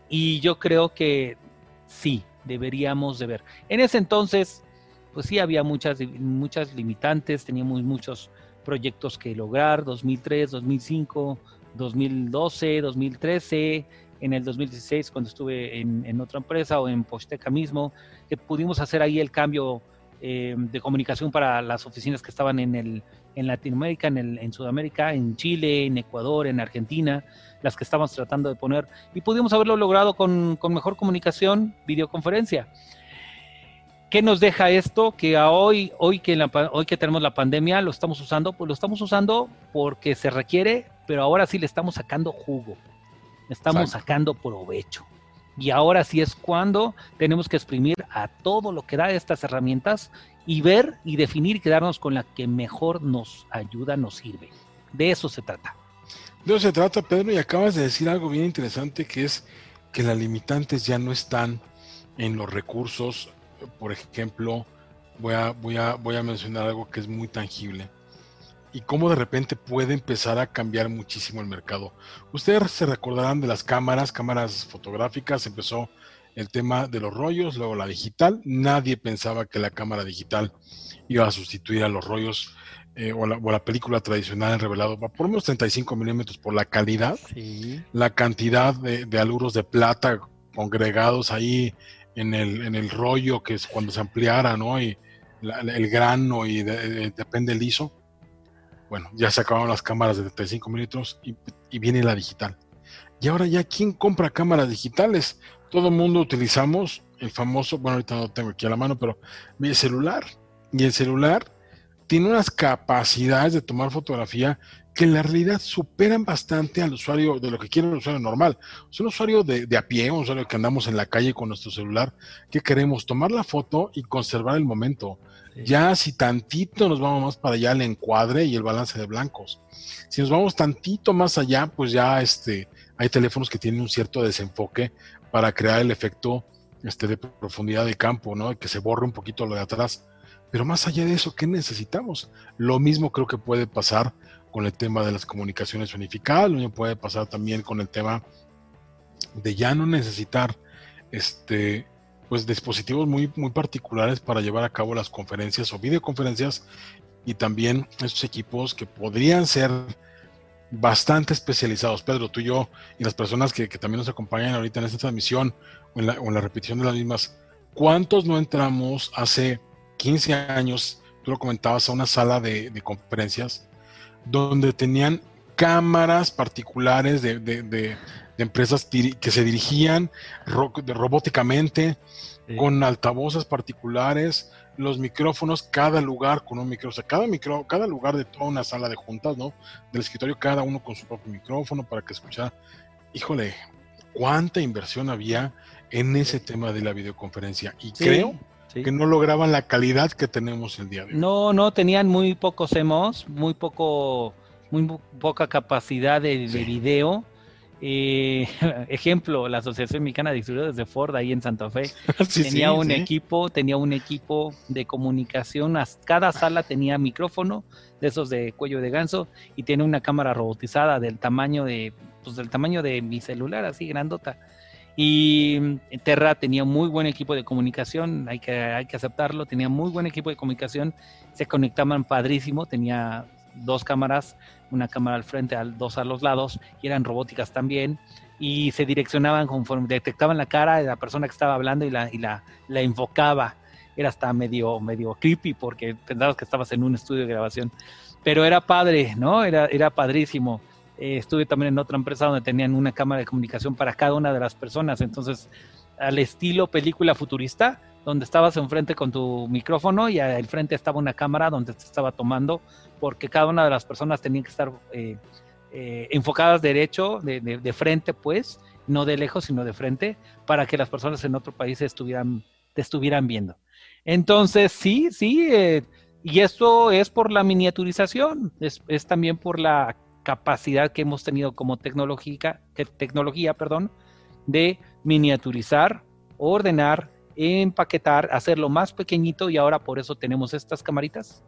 Y yo creo que sí, deberíamos de ver. En ese entonces, pues sí, había muchas, muchas limitantes, teníamos muchos proyectos que lograr, 2003, 2005, 2012, 2013, en el 2016 cuando estuve en, en otra empresa o en Posteca mismo, que pudimos hacer ahí el cambio eh, de comunicación para las oficinas que estaban en, el, en Latinoamérica, en, el, en Sudamérica, en Chile, en Ecuador, en Argentina, las que estábamos tratando de poner, y pudimos haberlo logrado con, con mejor comunicación, videoconferencia. ¿Qué nos deja esto? Que hoy, hoy, que hoy que tenemos la pandemia, lo estamos usando, pues lo estamos usando porque se requiere, pero ahora sí le estamos sacando jugo, le estamos sacando provecho. Y ahora sí es cuando tenemos que exprimir a todo lo que da estas herramientas y ver y definir y quedarnos con la que mejor nos ayuda, nos sirve. De eso se trata. De eso se trata, Pedro, y acabas de decir algo bien interesante que es que las limitantes ya no están en los recursos por ejemplo, voy a, voy, a, voy a mencionar algo que es muy tangible y cómo de repente puede empezar a cambiar muchísimo el mercado. Ustedes se recordarán de las cámaras, cámaras fotográficas, empezó el tema de los rollos, luego la digital. Nadie pensaba que la cámara digital iba a sustituir a los rollos eh, o, la, película tradicional en revelado por unos 35 milímetros por la calidad, la cantidad de, de aluros de plata congregados ahí en el, en el rollo que es cuando se ampliara, ¿no? Y el grano y depende el ISO. Bueno, ya se acabaron las cámaras de 35 milímetros y, y, viene la digital. Y ahora ya, ¿quién compra cámaras digitales? Todo el mundo utilizamos el famoso, bueno, ahorita no lo tengo aquí a la mano, pero el celular. Y el celular tiene unas capacidades de tomar fotografía que en la realidad superan bastante al usuario de lo que quiere el usuario normal. Es un usuario de, a pie, un usuario que andamos en la calle con nuestro celular, que queremos tomar la foto y conservar el momento. Ya si tantito nos vamos más para allá, el encuadre y el balance de blancos. Si nos vamos tantito más allá, pues ya este, hay teléfonos que tienen un cierto desenfoque para crear el efecto este, de profundidad de campo, ¿no? Que se borre un poquito lo de atrás. Pero más allá de eso, ¿qué necesitamos? Lo mismo creo que puede pasar con el tema de las comunicaciones unificadas, lo mismo puede pasar también con el tema de ya no necesitar este pues dispositivos muy, muy particulares para llevar a cabo las conferencias o videoconferencias y también estos equipos que podrían ser bastante especializados. Pedro, tú y yo y las personas que, también nos acompañan ahorita en esta transmisión o en, la, repetición de las mismas, ¿cuántos no entramos hace 15 años, tú lo comentabas, a una sala de, de conferencias donde tenían cámaras particulares de, empresas que se dirigían robóticamente, con altavoces particulares, los micrófonos, cada lugar con un micrófono, cada, micro, cada lugar de toda una sala de juntas, ¿no? Del escritorio, cada uno con su propio micrófono para que escuchara. Híjole, cuánta inversión había en ese tema de la videoconferencia. Y creo que no lograban la calidad que tenemos el día de hoy. No, no, tenían muy pocos emos, muy poco, muy poca capacidad de, video. Eh, ejemplo, la Asociación Mexicana de Distribuidores de Ford ahí en Santa Fe tenía un equipo, tenía un equipo de comunicación, cada sala tenía micrófono de esos de cuello de ganso y tiene una cámara robotizada del tamaño de, pues del tamaño de mi celular, así grandota. Y mm, Terra tenía muy buen equipo de comunicación, hay que, hay que aceptarlo, tenía muy buen equipo de comunicación, se conectaban padrísimo, tenía dos cámaras, una cámara al frente, dos a los lados, y eran robóticas también, y se direccionaban conforme detectaban la cara de la persona que estaba hablando y la, y la, la invocaba. Era hasta medio, medio creepy porque pensabas que estabas en un estudio de grabación. Pero era padre, ¿no? Era, era padrísimo. Eh, estuve también en otra empresa donde tenían una cámara de comunicación para cada una de las personas. Entonces, al estilo película futurista, donde estabas enfrente con tu micrófono y al frente estaba una cámara donde te estaba tomando, porque cada una de las personas tenía que estar eh, eh, enfocadas derecho, de, frente, pues, no de lejos, sino de frente, para que las personas en otro país estuvieran, te estuvieran viendo. Entonces, sí, sí, y esto es por la miniaturización, es, es también por la capacidad que hemos tenido como tecnología, tecnología perdón, de miniaturizar, ordenar, empaquetar, hacerlo más pequeñito y ahora por eso tenemos estas camaritas.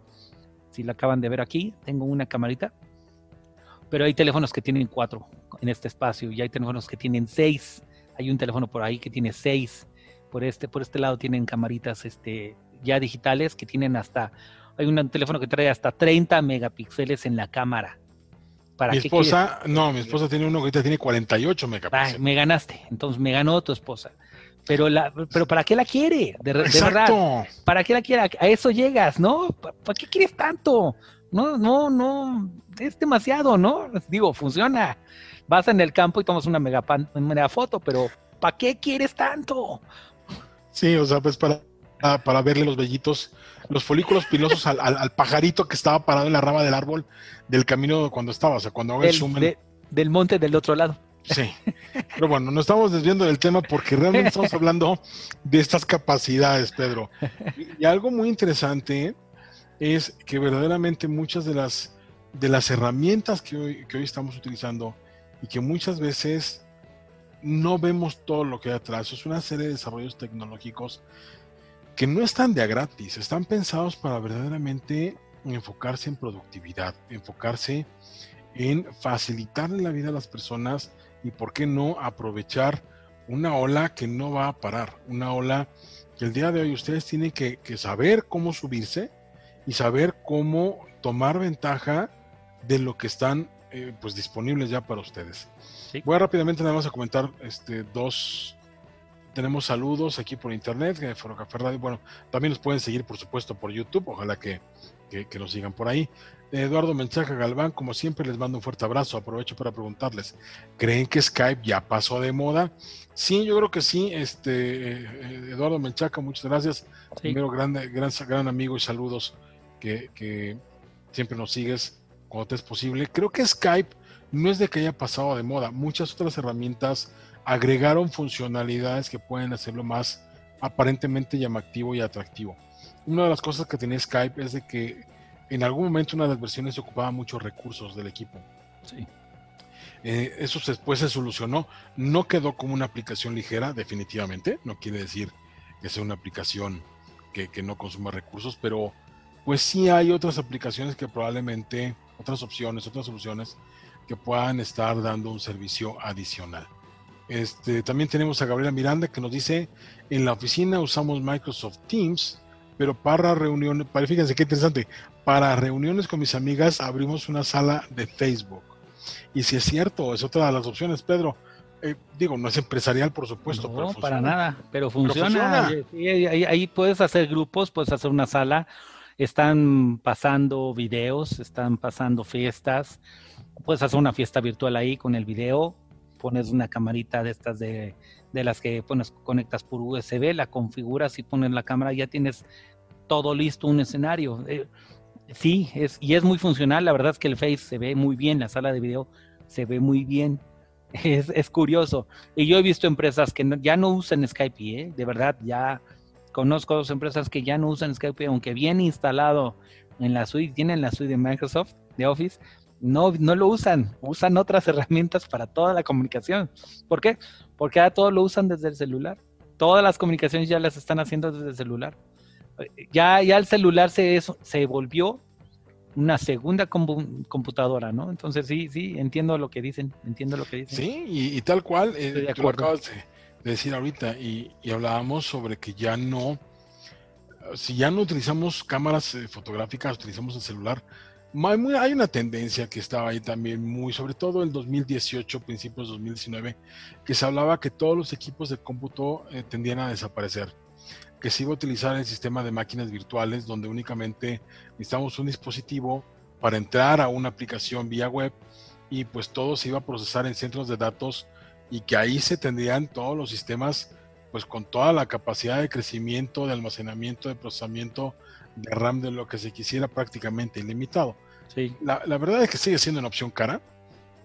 Si la acaban de ver aquí, tengo una camarita, pero hay teléfonos que tienen cuatro en este espacio y hay teléfonos que tienen seis. Hay un teléfono por ahí que tiene seis. Por este, por este lado tienen camaritas este, ya digitales que tienen hasta, hay un teléfono que trae hasta 30 megapíxeles en la cámara mi esposa, no, mi esposa tiene uno que ahorita tiene 48 megapíxeles. me ganaste, entonces me ganó tu esposa. Pero, la, pero ¿para qué la quiere? De, verdad. ¿Para qué la quiere? A eso llegas, ¿no? ¿Para qué quieres tanto? No, no, no. Es demasiado, ¿no? Digo, funciona. Vas en el campo y tomas una mega, una foto, pero ¿para qué quieres tanto? Sí, o sea, pues para para, verle los vellitos, los folículos pilosos al, pajarito que estaba parado en la rama del árbol del camino cuando estaba, o sea, cuando hago el zoom. del monte del otro lado. Sí, pero bueno, nos estamos desviando del tema porque realmente estamos hablando de estas capacidades, Pedro. Y, algo muy interesante es que verdaderamente muchas de las, de las herramientas que hoy, que hoy estamos utilizando y que muchas veces no vemos todo lo que hay atrás, es una serie de desarrollos tecnológicos que no están de a gratis, están pensados para verdaderamente enfocarse en productividad, enfocarse en facilitarle la vida a las personas y por qué no aprovechar una ola que no va a parar, una ola que el día de hoy ustedes tienen que, saber cómo subirse y saber cómo tomar ventaja de lo que están eh, pues disponibles ya para ustedes. Voy a rápidamente nada más a comentar este, dos, tenemos saludos aquí por internet, de Radio. Bueno, también nos pueden seguir, por supuesto, por YouTube. Ojalá que, que, que nos sigan por ahí. Eduardo Menchaca Galván, como siempre, les mando un fuerte abrazo. Aprovecho para preguntarles: ¿creen que Skype ya pasó de moda? Sí, yo creo que sí. Este eh, Eduardo Menchaca, muchas gracias. Primero, gran, gran, gran amigo y saludos que, que siempre nos sigues cuando te es posible. Creo que Skype no es de que haya pasado de moda. Muchas otras herramientas agregaron funcionalidades que pueden hacerlo más aparentemente llamativo y atractivo. Una de las cosas que tenía Skype es de que en algún momento una de las versiones ocupaba muchos recursos del equipo. Sí. Eh, eso después se solucionó. No quedó como una aplicación ligera, definitivamente. No quiere decir que sea una aplicación que, que, no consuma recursos, pero pues sí hay otras aplicaciones que probablemente, otras opciones, otras soluciones que puedan estar dando un servicio adicional. Este, también tenemos a Gabriela Miranda que nos dice, en la oficina usamos Microsoft Teams, pero para reuniones, para, fíjense qué interesante, para reuniones con mis amigas abrimos una sala de Facebook. Y si es cierto, es otra de las opciones, Pedro. Eh, digo, no es empresarial, por supuesto. No, para nada, pero funciona. ahí, puedes hacer grupos, puedes hacer una sala. Están pasando videos, están pasando fiestas. Puedes hacer una fiesta virtual ahí con el video. Pones una camarita de estas de, de las que pones, conectas por USB, la configuras y pones la cámara, ya tienes todo listo, un escenario. Eh, Sí, es, y es muy funcional. La verdad es que el Face se ve muy bien, la sala de video se ve muy bien. Es, curioso. Y yo he visto empresas que ya no usan Skype, ¿eh? de verdad, ya conozco dos empresas que ya no usan Skype, aunque bien instalado en la suite, tienen la suite de Microsoft, de Office, no, no lo usan, usan otras herramientas para toda la comunicación. ¿Por qué? Porque ahora todo lo usan desde el celular. Todas las comunicaciones ya las están haciendo desde el celular ya, ya el celular se, se volvió una segunda computadora, ¿no? Entonces sí, sí, entiendo lo que dicen, entiendo lo que dicen. Sí, y, tal cual, eh, tú lo acabas de, decir ahorita, y, hablábamos sobre que ya no, si ya no utilizamos cámaras eh, fotográficas, utilizamos el celular, hay, una tendencia que estaba ahí también muy, sobre todo en 2018, principios de 2019, que se hablaba que todos los equipos de cómputo eh, tendían a desaparecer que se iba a utilizar el sistema de máquinas virtuales donde únicamente necesitamos un dispositivo para entrar a una aplicación vía web y pues todo se iba a procesar en centros de datos y que ahí se tendrían todos los sistemas pues con toda la capacidad de crecimiento, de almacenamiento, de procesamiento, de RAM, de lo que se quisiera prácticamente ilimitado. Sí. La, la verdad es que sigue siendo una opción cara,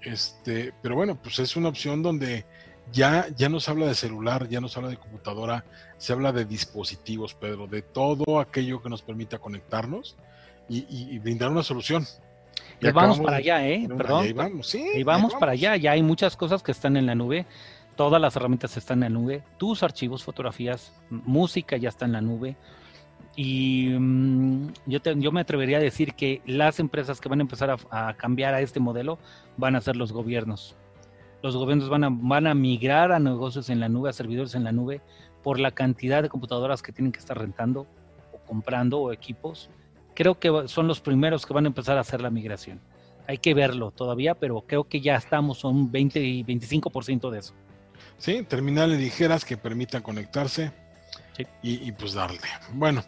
este, pero bueno, pues es una opción donde ya, ya no se habla de celular, ya no se habla de computadora, se habla de dispositivos, Pedro, de todo aquello que nos permita conectarnos y, brindar una solución. Y vamos para allá, ¿eh? Perdón. Y vamos, sí, y vamos, para allá, ya hay muchas cosas que están en la nube, todas las herramientas están en la nube, tus archivos, fotografías, música ya está en la nube. Y mm, yo, yo me atrevería a decir que las empresas que van a empezar a cambiar a este modelo van a ser los gobiernos los gobiernos van a, van a migrar a negocios en la nube, a servidores en la nube, por la cantidad de computadoras que tienen que estar rentando o comprando o equipos. Creo que son los primeros que van a empezar a hacer la migración. Hay que verlo todavía, pero creo que ya estamos un 20 y 25% de eso. Sí, terminales ligeras que permitan conectarse y, pues darle. Bueno,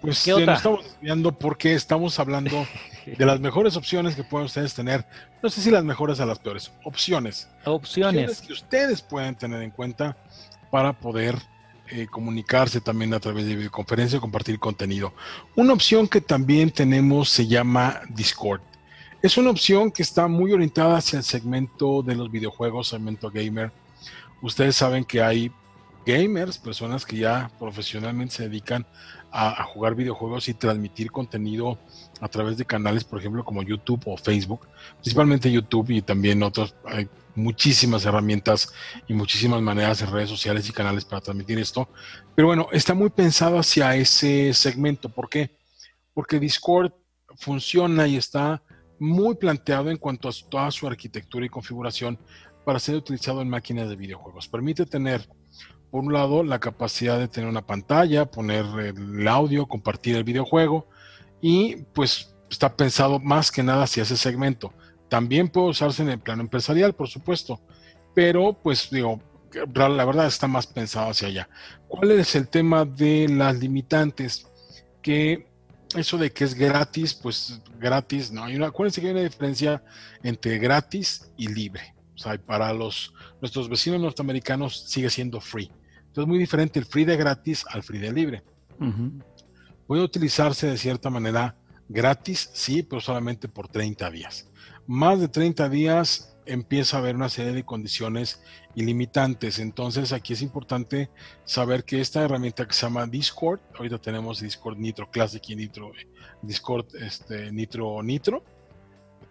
pues ¿Qué estamos viendo porque estamos hablando de las mejores opciones que pueden ustedes tener. No sé si las mejores a las peores. Opciones. Opciones. que ustedes pueden tener en cuenta para poder eh, comunicarse también a través de videoconferencia, compartir contenido. Una opción que también tenemos se llama Discord. Es una opción que está muy orientada hacia el segmento de los videojuegos, segmento gamer. Ustedes saben que hay gamers, personas que ya profesionalmente se dedican a, jugar videojuegos y transmitir contenido a través de canales, por ejemplo, como YouTube o Facebook, principalmente YouTube y también otros. Hay muchísimas herramientas y muchísimas maneras en redes sociales y canales para transmitir esto. Pero bueno, está muy pensado hacia ese segmento. ¿Por qué? Porque Discord funciona y está muy planteado en cuanto a toda su arquitectura y configuración para ser utilizado en máquinas de videojuegos. Permite tener por un lado, la capacidad de tener una pantalla, poner el audio, compartir el videojuego y pues está pensado más que nada hacia ese segmento. También puede usarse en el plano empresarial, por supuesto, pero pues digo, la verdad está más pensado hacia allá. ¿Cuál es el tema de las limitantes? Que eso de que es gratis, pues gratis, no hay una, acuérdense que hay una diferencia entre gratis y libre. O sea, para los, nuestros vecinos norteamericanos sigue siendo free. Entonces es muy diferente el free de gratis al free de libre. Puede utilizarse de cierta manera gratis, sí, pero solamente por 30 días. Más de 30 días empieza a haber una serie de condiciones ilimitantes. Entonces aquí es importante saber que esta herramienta que se llama Discord, ahorita tenemos Discord Nitro Classic y Nitro, Discord este, Nitro Nitro,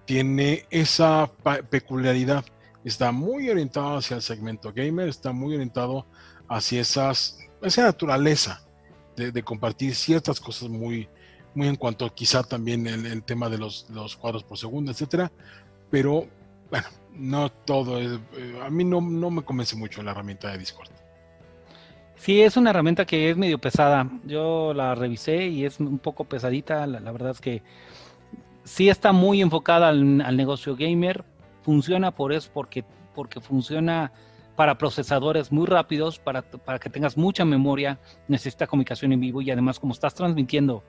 tiene esa peculiaridad está muy orientado hacia el segmento gamer, está muy orientado hacia esas, esa naturaleza de, compartir ciertas cosas muy, muy en cuanto quizá también el, tema de los, los, cuadros por segundo, etcétera. Pero bueno, no todo eh, a mí no, no me convence mucho la herramienta de Discord. Sí, es una herramienta que es medio pesada. Yo la revisé y es un poco pesadita. La, verdad es que sí está muy enfocada al, al negocio gamer, funciona por eso, porque, porque funciona para procesadores muy rápidos, para, para que tengas mucha memoria, necesita comunicación en vivo y además como estás transmitiendo,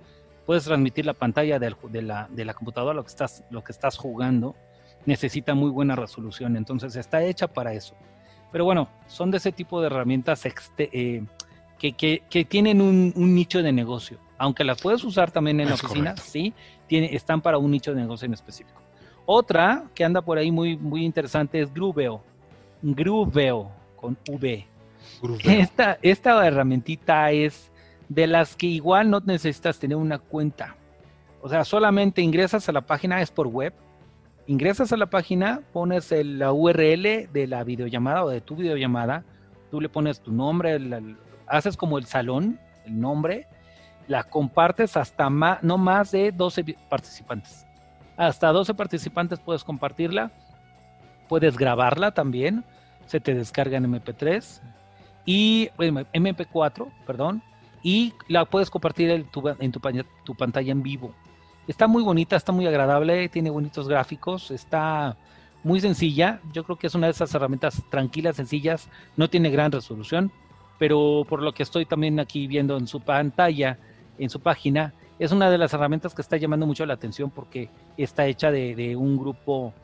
puedes transmitir la pantalla de, la, de la computadora, lo que, estás, lo que estás jugando, necesita muy buena resolución, entonces está hecha para eso. Pero bueno, son de ese tipo de herramientas eh, que, que, que, tienen un, un, nicho de negocio. Aunque las puedes usar también en la oficina, sí, tiene, están para un nicho de negocio en específico. Otra que anda por ahí muy, muy interesante es Grubeo. Grubeo, con V. Esta, esta herramientita es de las que igual no necesitas tener una cuenta. O sea, solamente ingresas a la página, es por web. Ingresas a la página, pones la URL de la videollamada o de tu videollamada, tú le pones tu nombre, haces como el salón, el nombre, la compartes hasta más, no más de 12 participantes. Hasta 12 participantes puedes compartirla. Puedes grabarla también. Se te descarga en MP3 y MP4, perdón. Y la puedes compartir en, tu, tu, pantalla en vivo. Está muy bonita, está muy agradable, tiene bonitos gráficos, está muy sencilla. Yo creo que es una de esas herramientas tranquilas, sencillas. No tiene gran resolución, pero por lo que estoy también aquí viendo en su pantalla, en su página, es una de las herramientas que está llamando mucho la atención porque está hecha de, un grupo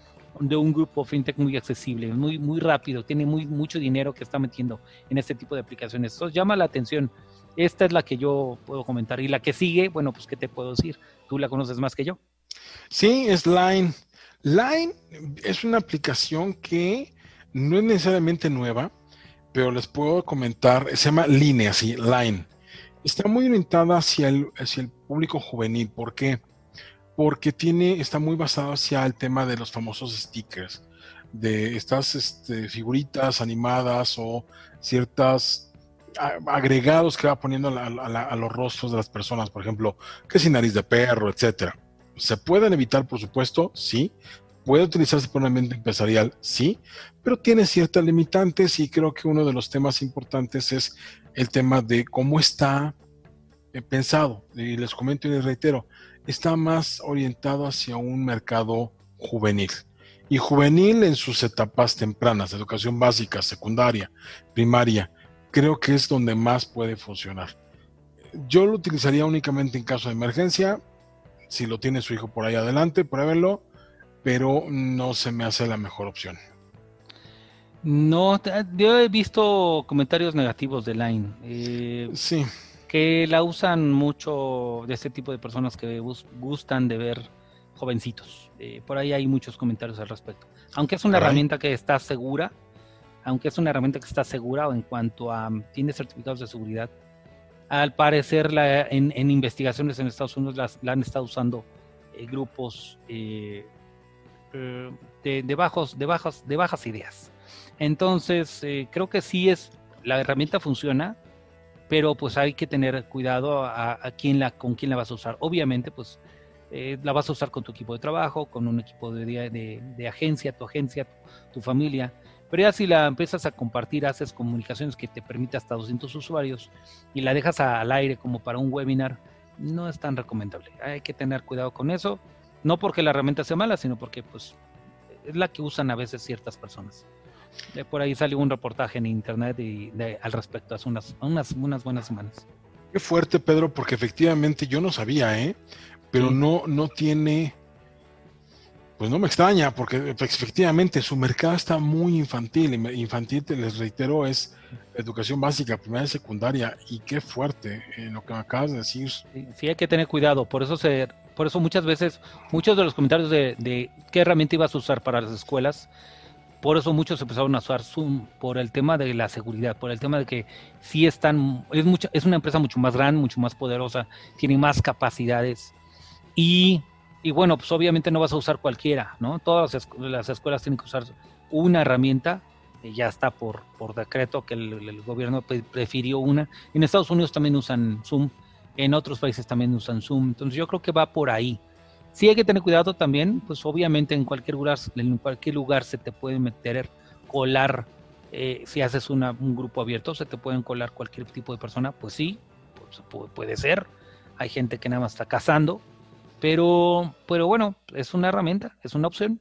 de un grupo fintech muy accesible, muy muy rápido, tiene muy mucho dinero que está metiendo en este tipo de aplicaciones. Eso llama la atención. Esta es la que yo puedo comentar y la que sigue, bueno, pues qué te puedo decir? Tú la conoces más que yo. Sí, es Line. Line es una aplicación que no es necesariamente nueva, pero les puedo comentar, se llama Line, así, Line está muy orientada hacia el, hacia el público juvenil. ¿Por qué? Tiene, está muy basado hacia el tema de los famosos stickers, de estas este, figuritas animadas o ciertas agregados que va poniendo a, los rostros de las personas, por ejemplo, que sin nariz de perro, etcétera. ¿Se pueden evitar, por supuesto? Sí. ¿Puede utilizarse por un ambiente empresarial? Sí, pero tiene ciertas limitantes y creo que uno de los temas importantes es el tema de cómo está eh, pensado. Y les comento y les reitero, está más orientado hacia un mercado juvenil. Y juvenil en sus etapas tempranas, educación básica, secundaria, primaria, creo que es donde más puede funcionar. Yo lo utilizaría únicamente en caso de emergencia, si lo tiene su hijo por ahí adelante, pruébenlo, pero no se me hace la mejor opción. No, yo he visto comentarios negativos de Line. Eh, sí. Que la usan mucho de este tipo de personas que gustan de ver jovencitos. Eh, por ahí hay muchos comentarios al respecto. Aunque es una herramienta que está segura, aunque es una herramienta que está segura en cuanto a tiene certificados de seguridad, al parecer la, en, investigaciones en Estados Unidos la han estado usando eh, grupos de, de, bajos, de, bajas, de bajas ideas. Entonces, eh, creo que sí es, la herramienta funciona, pero pues hay que tener cuidado a, quién la, con quién la vas a usar. Obviamente, pues eh, la vas a usar con tu equipo de trabajo, con un equipo de, de, agencia, tu agencia, tu, familia. Pero ya si la empiezas a compartir, haces comunicaciones que te permite hasta 200 usuarios y la dejas al aire como para un webinar, no es tan recomendable. Hay que tener cuidado con eso. No porque la herramienta sea mala, sino porque pues es la que usan a veces ciertas personas por ahí salió un reportaje en internet y al respecto hace unas, unas, unas buenas semanas. Qué fuerte, Pedro, porque efectivamente yo no sabía, ¿eh? Pero no, no tiene. Pues no me extraña, porque efectivamente su mercado está muy infantil. Infantil, les reitero, es educación básica, primaria y secundaria. Y qué fuerte en lo que me acabas de decir. Sí, hay que tener cuidado. Por eso se, por eso muchas veces, muchos de los comentarios de, de qué herramienta ibas a usar para las escuelas por eso muchos empezaron a usar Zoom, por el tema de la seguridad, por el tema de que sí están, es, mucha, es una empresa mucho más grande, mucho más poderosa, tiene más capacidades. Y, y bueno, pues obviamente no vas a usar cualquiera, ¿no? Todas las, escuelas tienen que usar una herramienta, ya está por, por decreto que el, gobierno prefirió una. En Estados Unidos también usan Zoom, en otros países también usan Zoom, entonces yo creo que va por ahí. Sí hay que tener cuidado también, pues obviamente en cualquier lugar, en cualquier lugar se te puede meter, colar, eh, si haces un grupo abierto, se te pueden colar cualquier tipo de persona, pues sí, pues, puede ser. Hay gente que nada más está cazando, pero, pero bueno, es una herramienta, es una opción.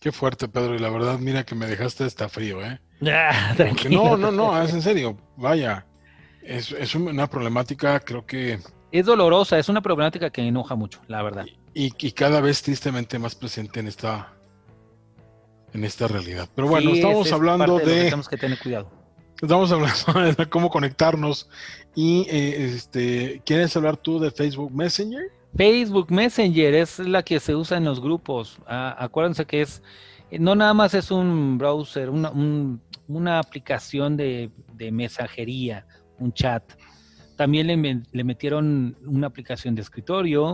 Qué fuerte, Pedro, y la verdad, mira que me dejaste hasta frío, ¿eh? Ya, no, no, no, es en serio, vaya, es, es una problemática, creo que... Es dolorosa, es una problemática que enoja mucho, la verdad y, cada vez tristemente más presente en esta en esta realidad. Pero bueno, estamos hablando de, tenemos que tener cuidado. Estamos hablando de cómo conectarnos y eh, este, ¿quieres hablar tú de Facebook Messenger? Facebook Messenger es la que se usa en los grupos. Ah, acuérdense que es no nada más es un browser, una, una aplicación de, de, mensajería, un chat. También le, le metieron una aplicación de escritorio,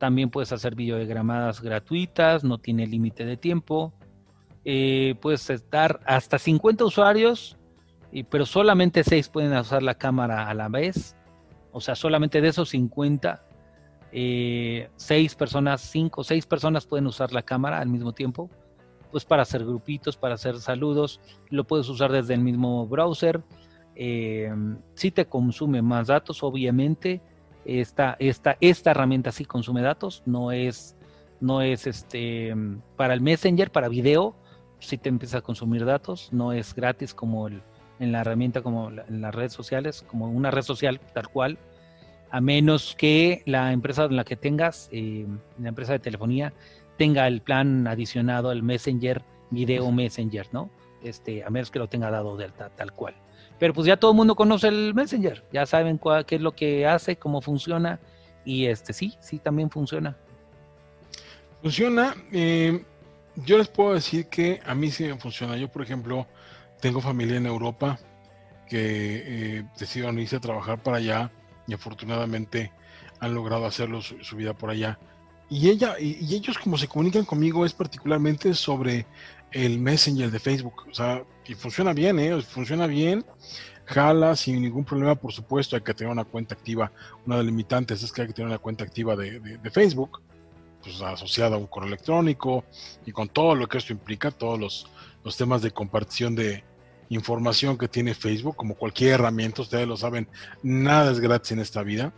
también puedes hacer videogramadas gratuitas, no tiene límite de tiempo. Eh, puedes estar hasta 50 usuarios, pero solamente 6 pueden usar la cámara a la vez. O sea, solamente de esos 50, 6 eh, personas, 5 o 6 personas pueden usar la cámara al mismo tiempo. Pues para hacer grupitos, para hacer saludos, lo puedes usar desde el mismo browser. Eh, si te consume más datos, obviamente, esta, esta, esta herramienta sí consume datos, no es, no es este para el Messenger, para video, sí te empieza a consumir datos, no es gratis como el, en la herramienta, como en las redes sociales, como una red social tal cual, a menos que la empresa en la que tengas, eh, la empresa de telefonía, tenga el plan adicionado al Messenger, Video Messenger, ¿no? Este, a menos que lo tenga dado delta tal cual. Pero pues ya todo el mundo conoce el Messenger, ya saben qué es lo que hace, cómo funciona y este sí, sí también funciona. Funciona. Eh, yo les puedo decir que a mí sí me funciona. Yo, por ejemplo, tengo familia en Europa que eh, decidieron irse a trabajar para allá y afortunadamente han logrado hacerlo su, vida por allá. Y ella y, ellos como se comunican conmigo es particularmente sobre el Messenger de Facebook. O sea, y funciona bien, ¿eh? Funciona bien, jala sin ningún problema, por supuesto, hay que tener una cuenta activa. Una de las limitantes es que hay que tener una cuenta activa de, Facebook, pues asociada a un correo electrónico y con todo lo que esto implica, todos los, los temas de compartición de información que tiene Facebook, como cualquier herramienta, ustedes lo saben, nada es gratis en esta vida.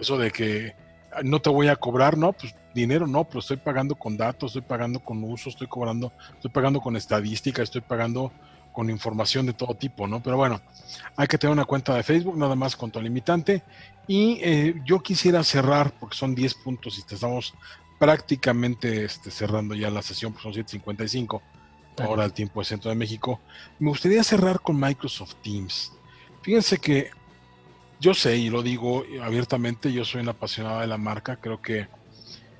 Eso de que no te voy a cobrar, no, pues dinero no, pero estoy pagando con datos, estoy pagando con uso, estoy cobrando, estoy pagando con estadística, estoy pagando con información de todo tipo, ¿no? Pero bueno, hay que tener una cuenta de Facebook, nada más con tu limitante. Y eh, yo quisiera cerrar, porque son 10 puntos y estamos prácticamente este, cerrando ya la sesión, porque son 7.55. ahora al tiempo de Centro de México. Me gustaría cerrar con Microsoft Teams. Fíjense que yo sé, y lo digo abiertamente, yo soy un apasionado de la marca, creo que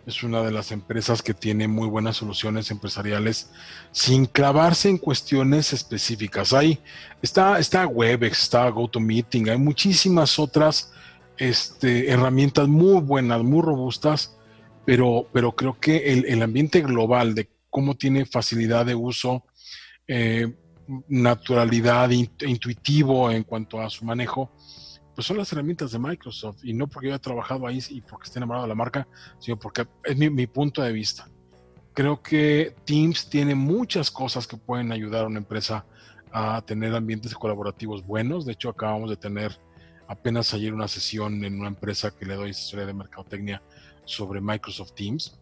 es una de las empresas que tiene muy buenas soluciones empresariales sin clavarse en cuestiones específicas. Hay, está, está Webex, está GoToMeeting, hay muchísimas otras este, herramientas muy buenas, muy robustas, pero, pero creo que el, ambiente global de cómo tiene facilidad de uso, eh, naturalidad, intuitivo en cuanto a su manejo, pues son las herramientas de Microsoft. Y no porque yo haya trabajado ahí y porque esté enamorado de la marca, sino porque es mi, punto de vista. Creo que Teams tiene muchas cosas que pueden ayudar a una empresa a tener ambientes colaborativos buenos. De hecho, acabamos de tener apenas ayer una sesión en una empresa que le doy historia de mercadotecnia sobre Microsoft Teams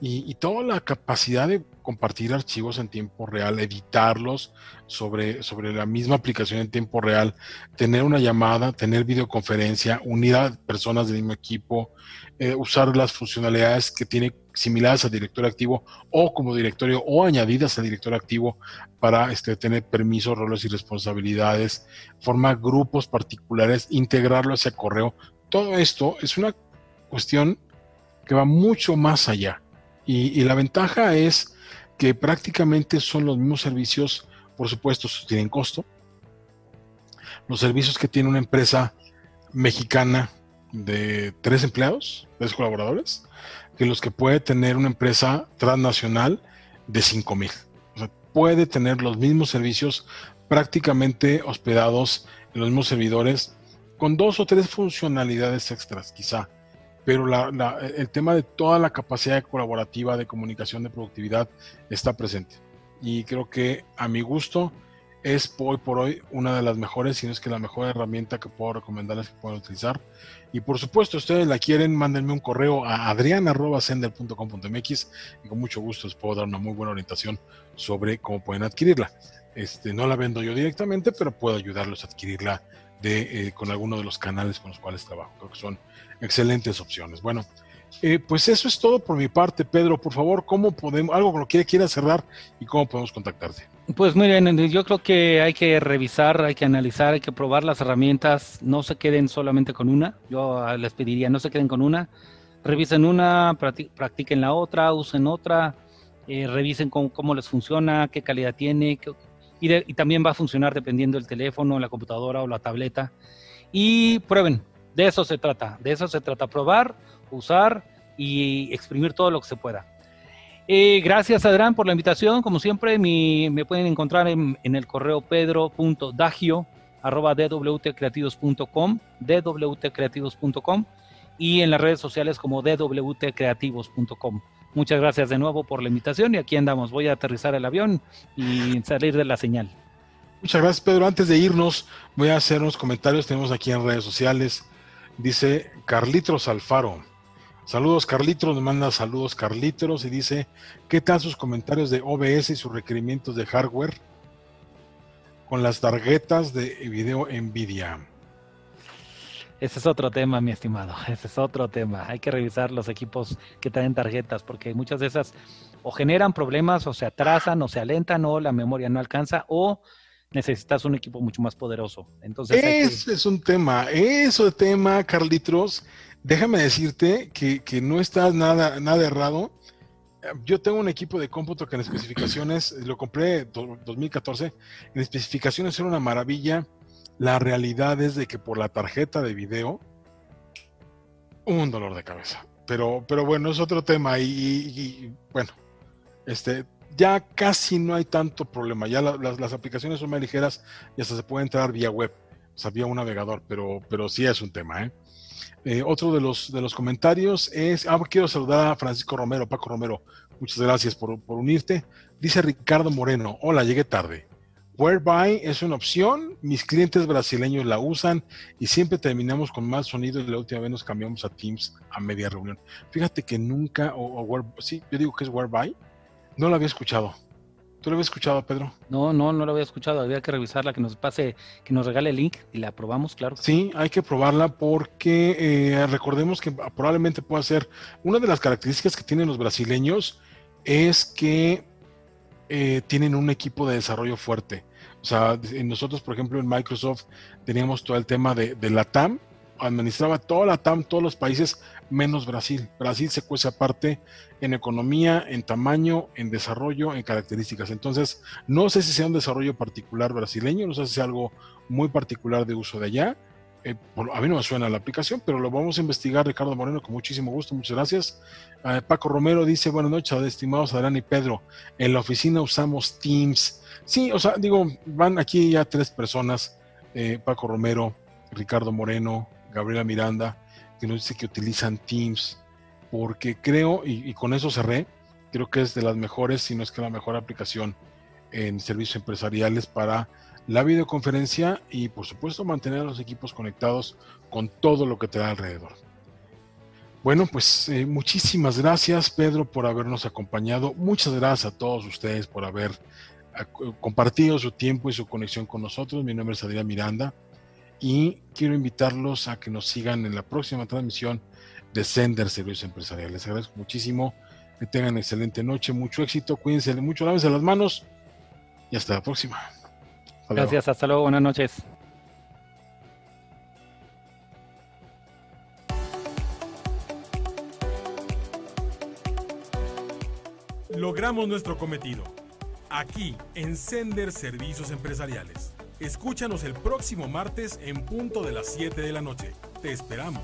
y, toda la capacidad de compartir archivos en tiempo real, editarlos sobre, sobre la misma aplicación en tiempo real, tener una llamada, tener videoconferencia, unir a personas del mismo equipo, eh, usar las funcionalidades que tiene similares al directorio activo o como directorio o añadidas al directorio activo para este, tener permisos, roles y responsabilidades, formar grupos particulares, integrarlo hacia correo. Todo esto es una cuestión que va mucho más allá y, la ventaja es que prácticamente son los mismos servicios, por supuesto, tienen costo. Los servicios que tiene una empresa mexicana de tres empleados, tres colaboradores, que los que puede tener una empresa transnacional de cinco mil. O sea, puede tener los mismos servicios prácticamente hospedados en los mismos servidores con dos o tres funcionalidades extras, quizá pero el tema de toda la capacidad colaborativa, de comunicación, de productividad está presente. Y creo que a mi gusto es hoy por hoy una de las mejores, si no es que la mejor herramienta que puedo recomendarles que puedan utilizar. Y por supuesto, ustedes la quieren, mándenme un correo a adrian.sender.com.mx y con mucho gusto les puedo dar una muy buena orientación sobre cómo pueden adquirirla. Este, no la vendo yo directamente, pero puedo ayudarlos a adquirirla de, eh, con alguno de los canales con los cuales trabajo. Creo que son excelentes opciones. Bueno, eh, pues eso es todo por mi parte, Pedro. Por favor, ¿cómo podemos, algo con lo que quieras cerrar y cómo podemos contactarte? Pues bien, yo creo que hay que revisar, hay que analizar, hay que probar las herramientas. No se queden solamente con una. Yo ah, les pediría, no se queden con una. Revisen una, practiquen la otra, usen otra, eh, revisen cómo, les funciona, qué calidad tiene, y, y también va a funcionar dependiendo del teléfono, la computadora o la tableta. Y prueben, de eso se trata, de eso se trata, probar, usar y exprimir todo lo que se pueda. Eh, gracias Adrián por la invitación, como siempre me pueden encontrar en, el correo pedro.dagio arroba dwtcreativos.com, dwtcreativos.com y en las redes sociales como dwtcreativos.com. Muchas gracias de nuevo por la invitación y aquí andamos. Voy a aterrizar el avión y salir de la señal. Muchas gracias Pedro. Antes de irnos voy a hacer unos comentarios. Tenemos aquí en redes sociales Dice Carlitos Alfaro. Saludos Carlitos, me manda saludos Carlitos y dice, ¿qué tal sus comentarios de OBS y sus requerimientos de hardware con las tarjetas de video Nvidia? Ese es otro tema, mi estimado. Ese es otro tema. Hay que revisar los equipos que traen tarjetas porque muchas de esas o generan problemas o se atrasan o se alentan o la memoria no alcanza o necesitas un equipo mucho más poderoso. Entonces, Ese es un tema, eso es tema, Carlitos. Déjame decirte que, no estás nada, nada errado. Yo tengo un equipo de cómputo que en especificaciones, lo compré en 2014, en especificaciones era una maravilla. La realidad es de que por la tarjeta de video, un dolor de cabeza. Pero, pero bueno, es otro tema y bueno, este, ya casi no hay tanto problema. Ya las, aplicaciones son más ligeras y hasta se puede entrar vía web, o sea, vía un navegador, pero, pero sí es un tema. ¿eh? Eh, otro de los, de los comentarios es, ah, quiero saludar a Francisco Romero, Paco Romero, muchas gracias por, unirte. Dice Ricardo Moreno, hola, llegué tarde. Whereby es una opción, mis clientes brasileños la usan y siempre terminamos con más sonido y la última vez nos cambiamos a Teams a media reunión. Fíjate que nunca, o, sí, yo digo que es Whereby, no lo había escuchado. ¿Tú lo habías escuchado, Pedro? No, no, no lo había escuchado. Había que revisarla, que nos pase, que nos regale el link y la probamos, claro. Sí, hay que probarla porque eh, recordemos que probablemente pueda ser una de las características que tienen los brasileños es que eh, tienen un equipo de desarrollo fuerte. O sea, nosotros, por ejemplo, en Microsoft teníamos todo el tema de, de la TAM, administraba toda la TAM, todos los países, menos Brasil. Brasil se cuece aparte en economía, en tamaño, en desarrollo, en características. Entonces, no sé si sea un desarrollo particular brasileño, no sé si sea algo muy particular de uso de allá. Eh, a mí no me suena la aplicación, pero lo vamos a investigar, Ricardo Moreno, con muchísimo gusto. Muchas gracias. Eh, Paco Romero dice, buenas noches, estimados Adrián y Pedro. En la oficina usamos Teams. Sí, o sea, digo, van aquí ya tres personas, eh, Paco Romero, Ricardo Moreno, Gabriela Miranda, que nos dice que utilizan Teams, porque creo, y, con eso cerré, creo que es de las mejores, si no es que la mejor aplicación en servicios empresariales para la videoconferencia y por supuesto mantener a los equipos conectados con todo lo que te da alrededor. Bueno, pues eh, muchísimas gracias Pedro por habernos acompañado. Muchas gracias a todos ustedes por haber compartido su tiempo y su conexión con nosotros. Mi nombre es Adrián Miranda y quiero invitarlos a que nos sigan en la próxima transmisión de Sender Servicios Empresariales. Les agradezco muchísimo, que tengan excelente noche, mucho éxito, cuídense mucho, lávense las manos y hasta la próxima. Gracias, hasta luego, buenas noches. Logramos nuestro cometido. Aquí, en Sender Servicios Empresariales. Escúchanos el próximo martes en punto de las 7 de la noche. Te esperamos.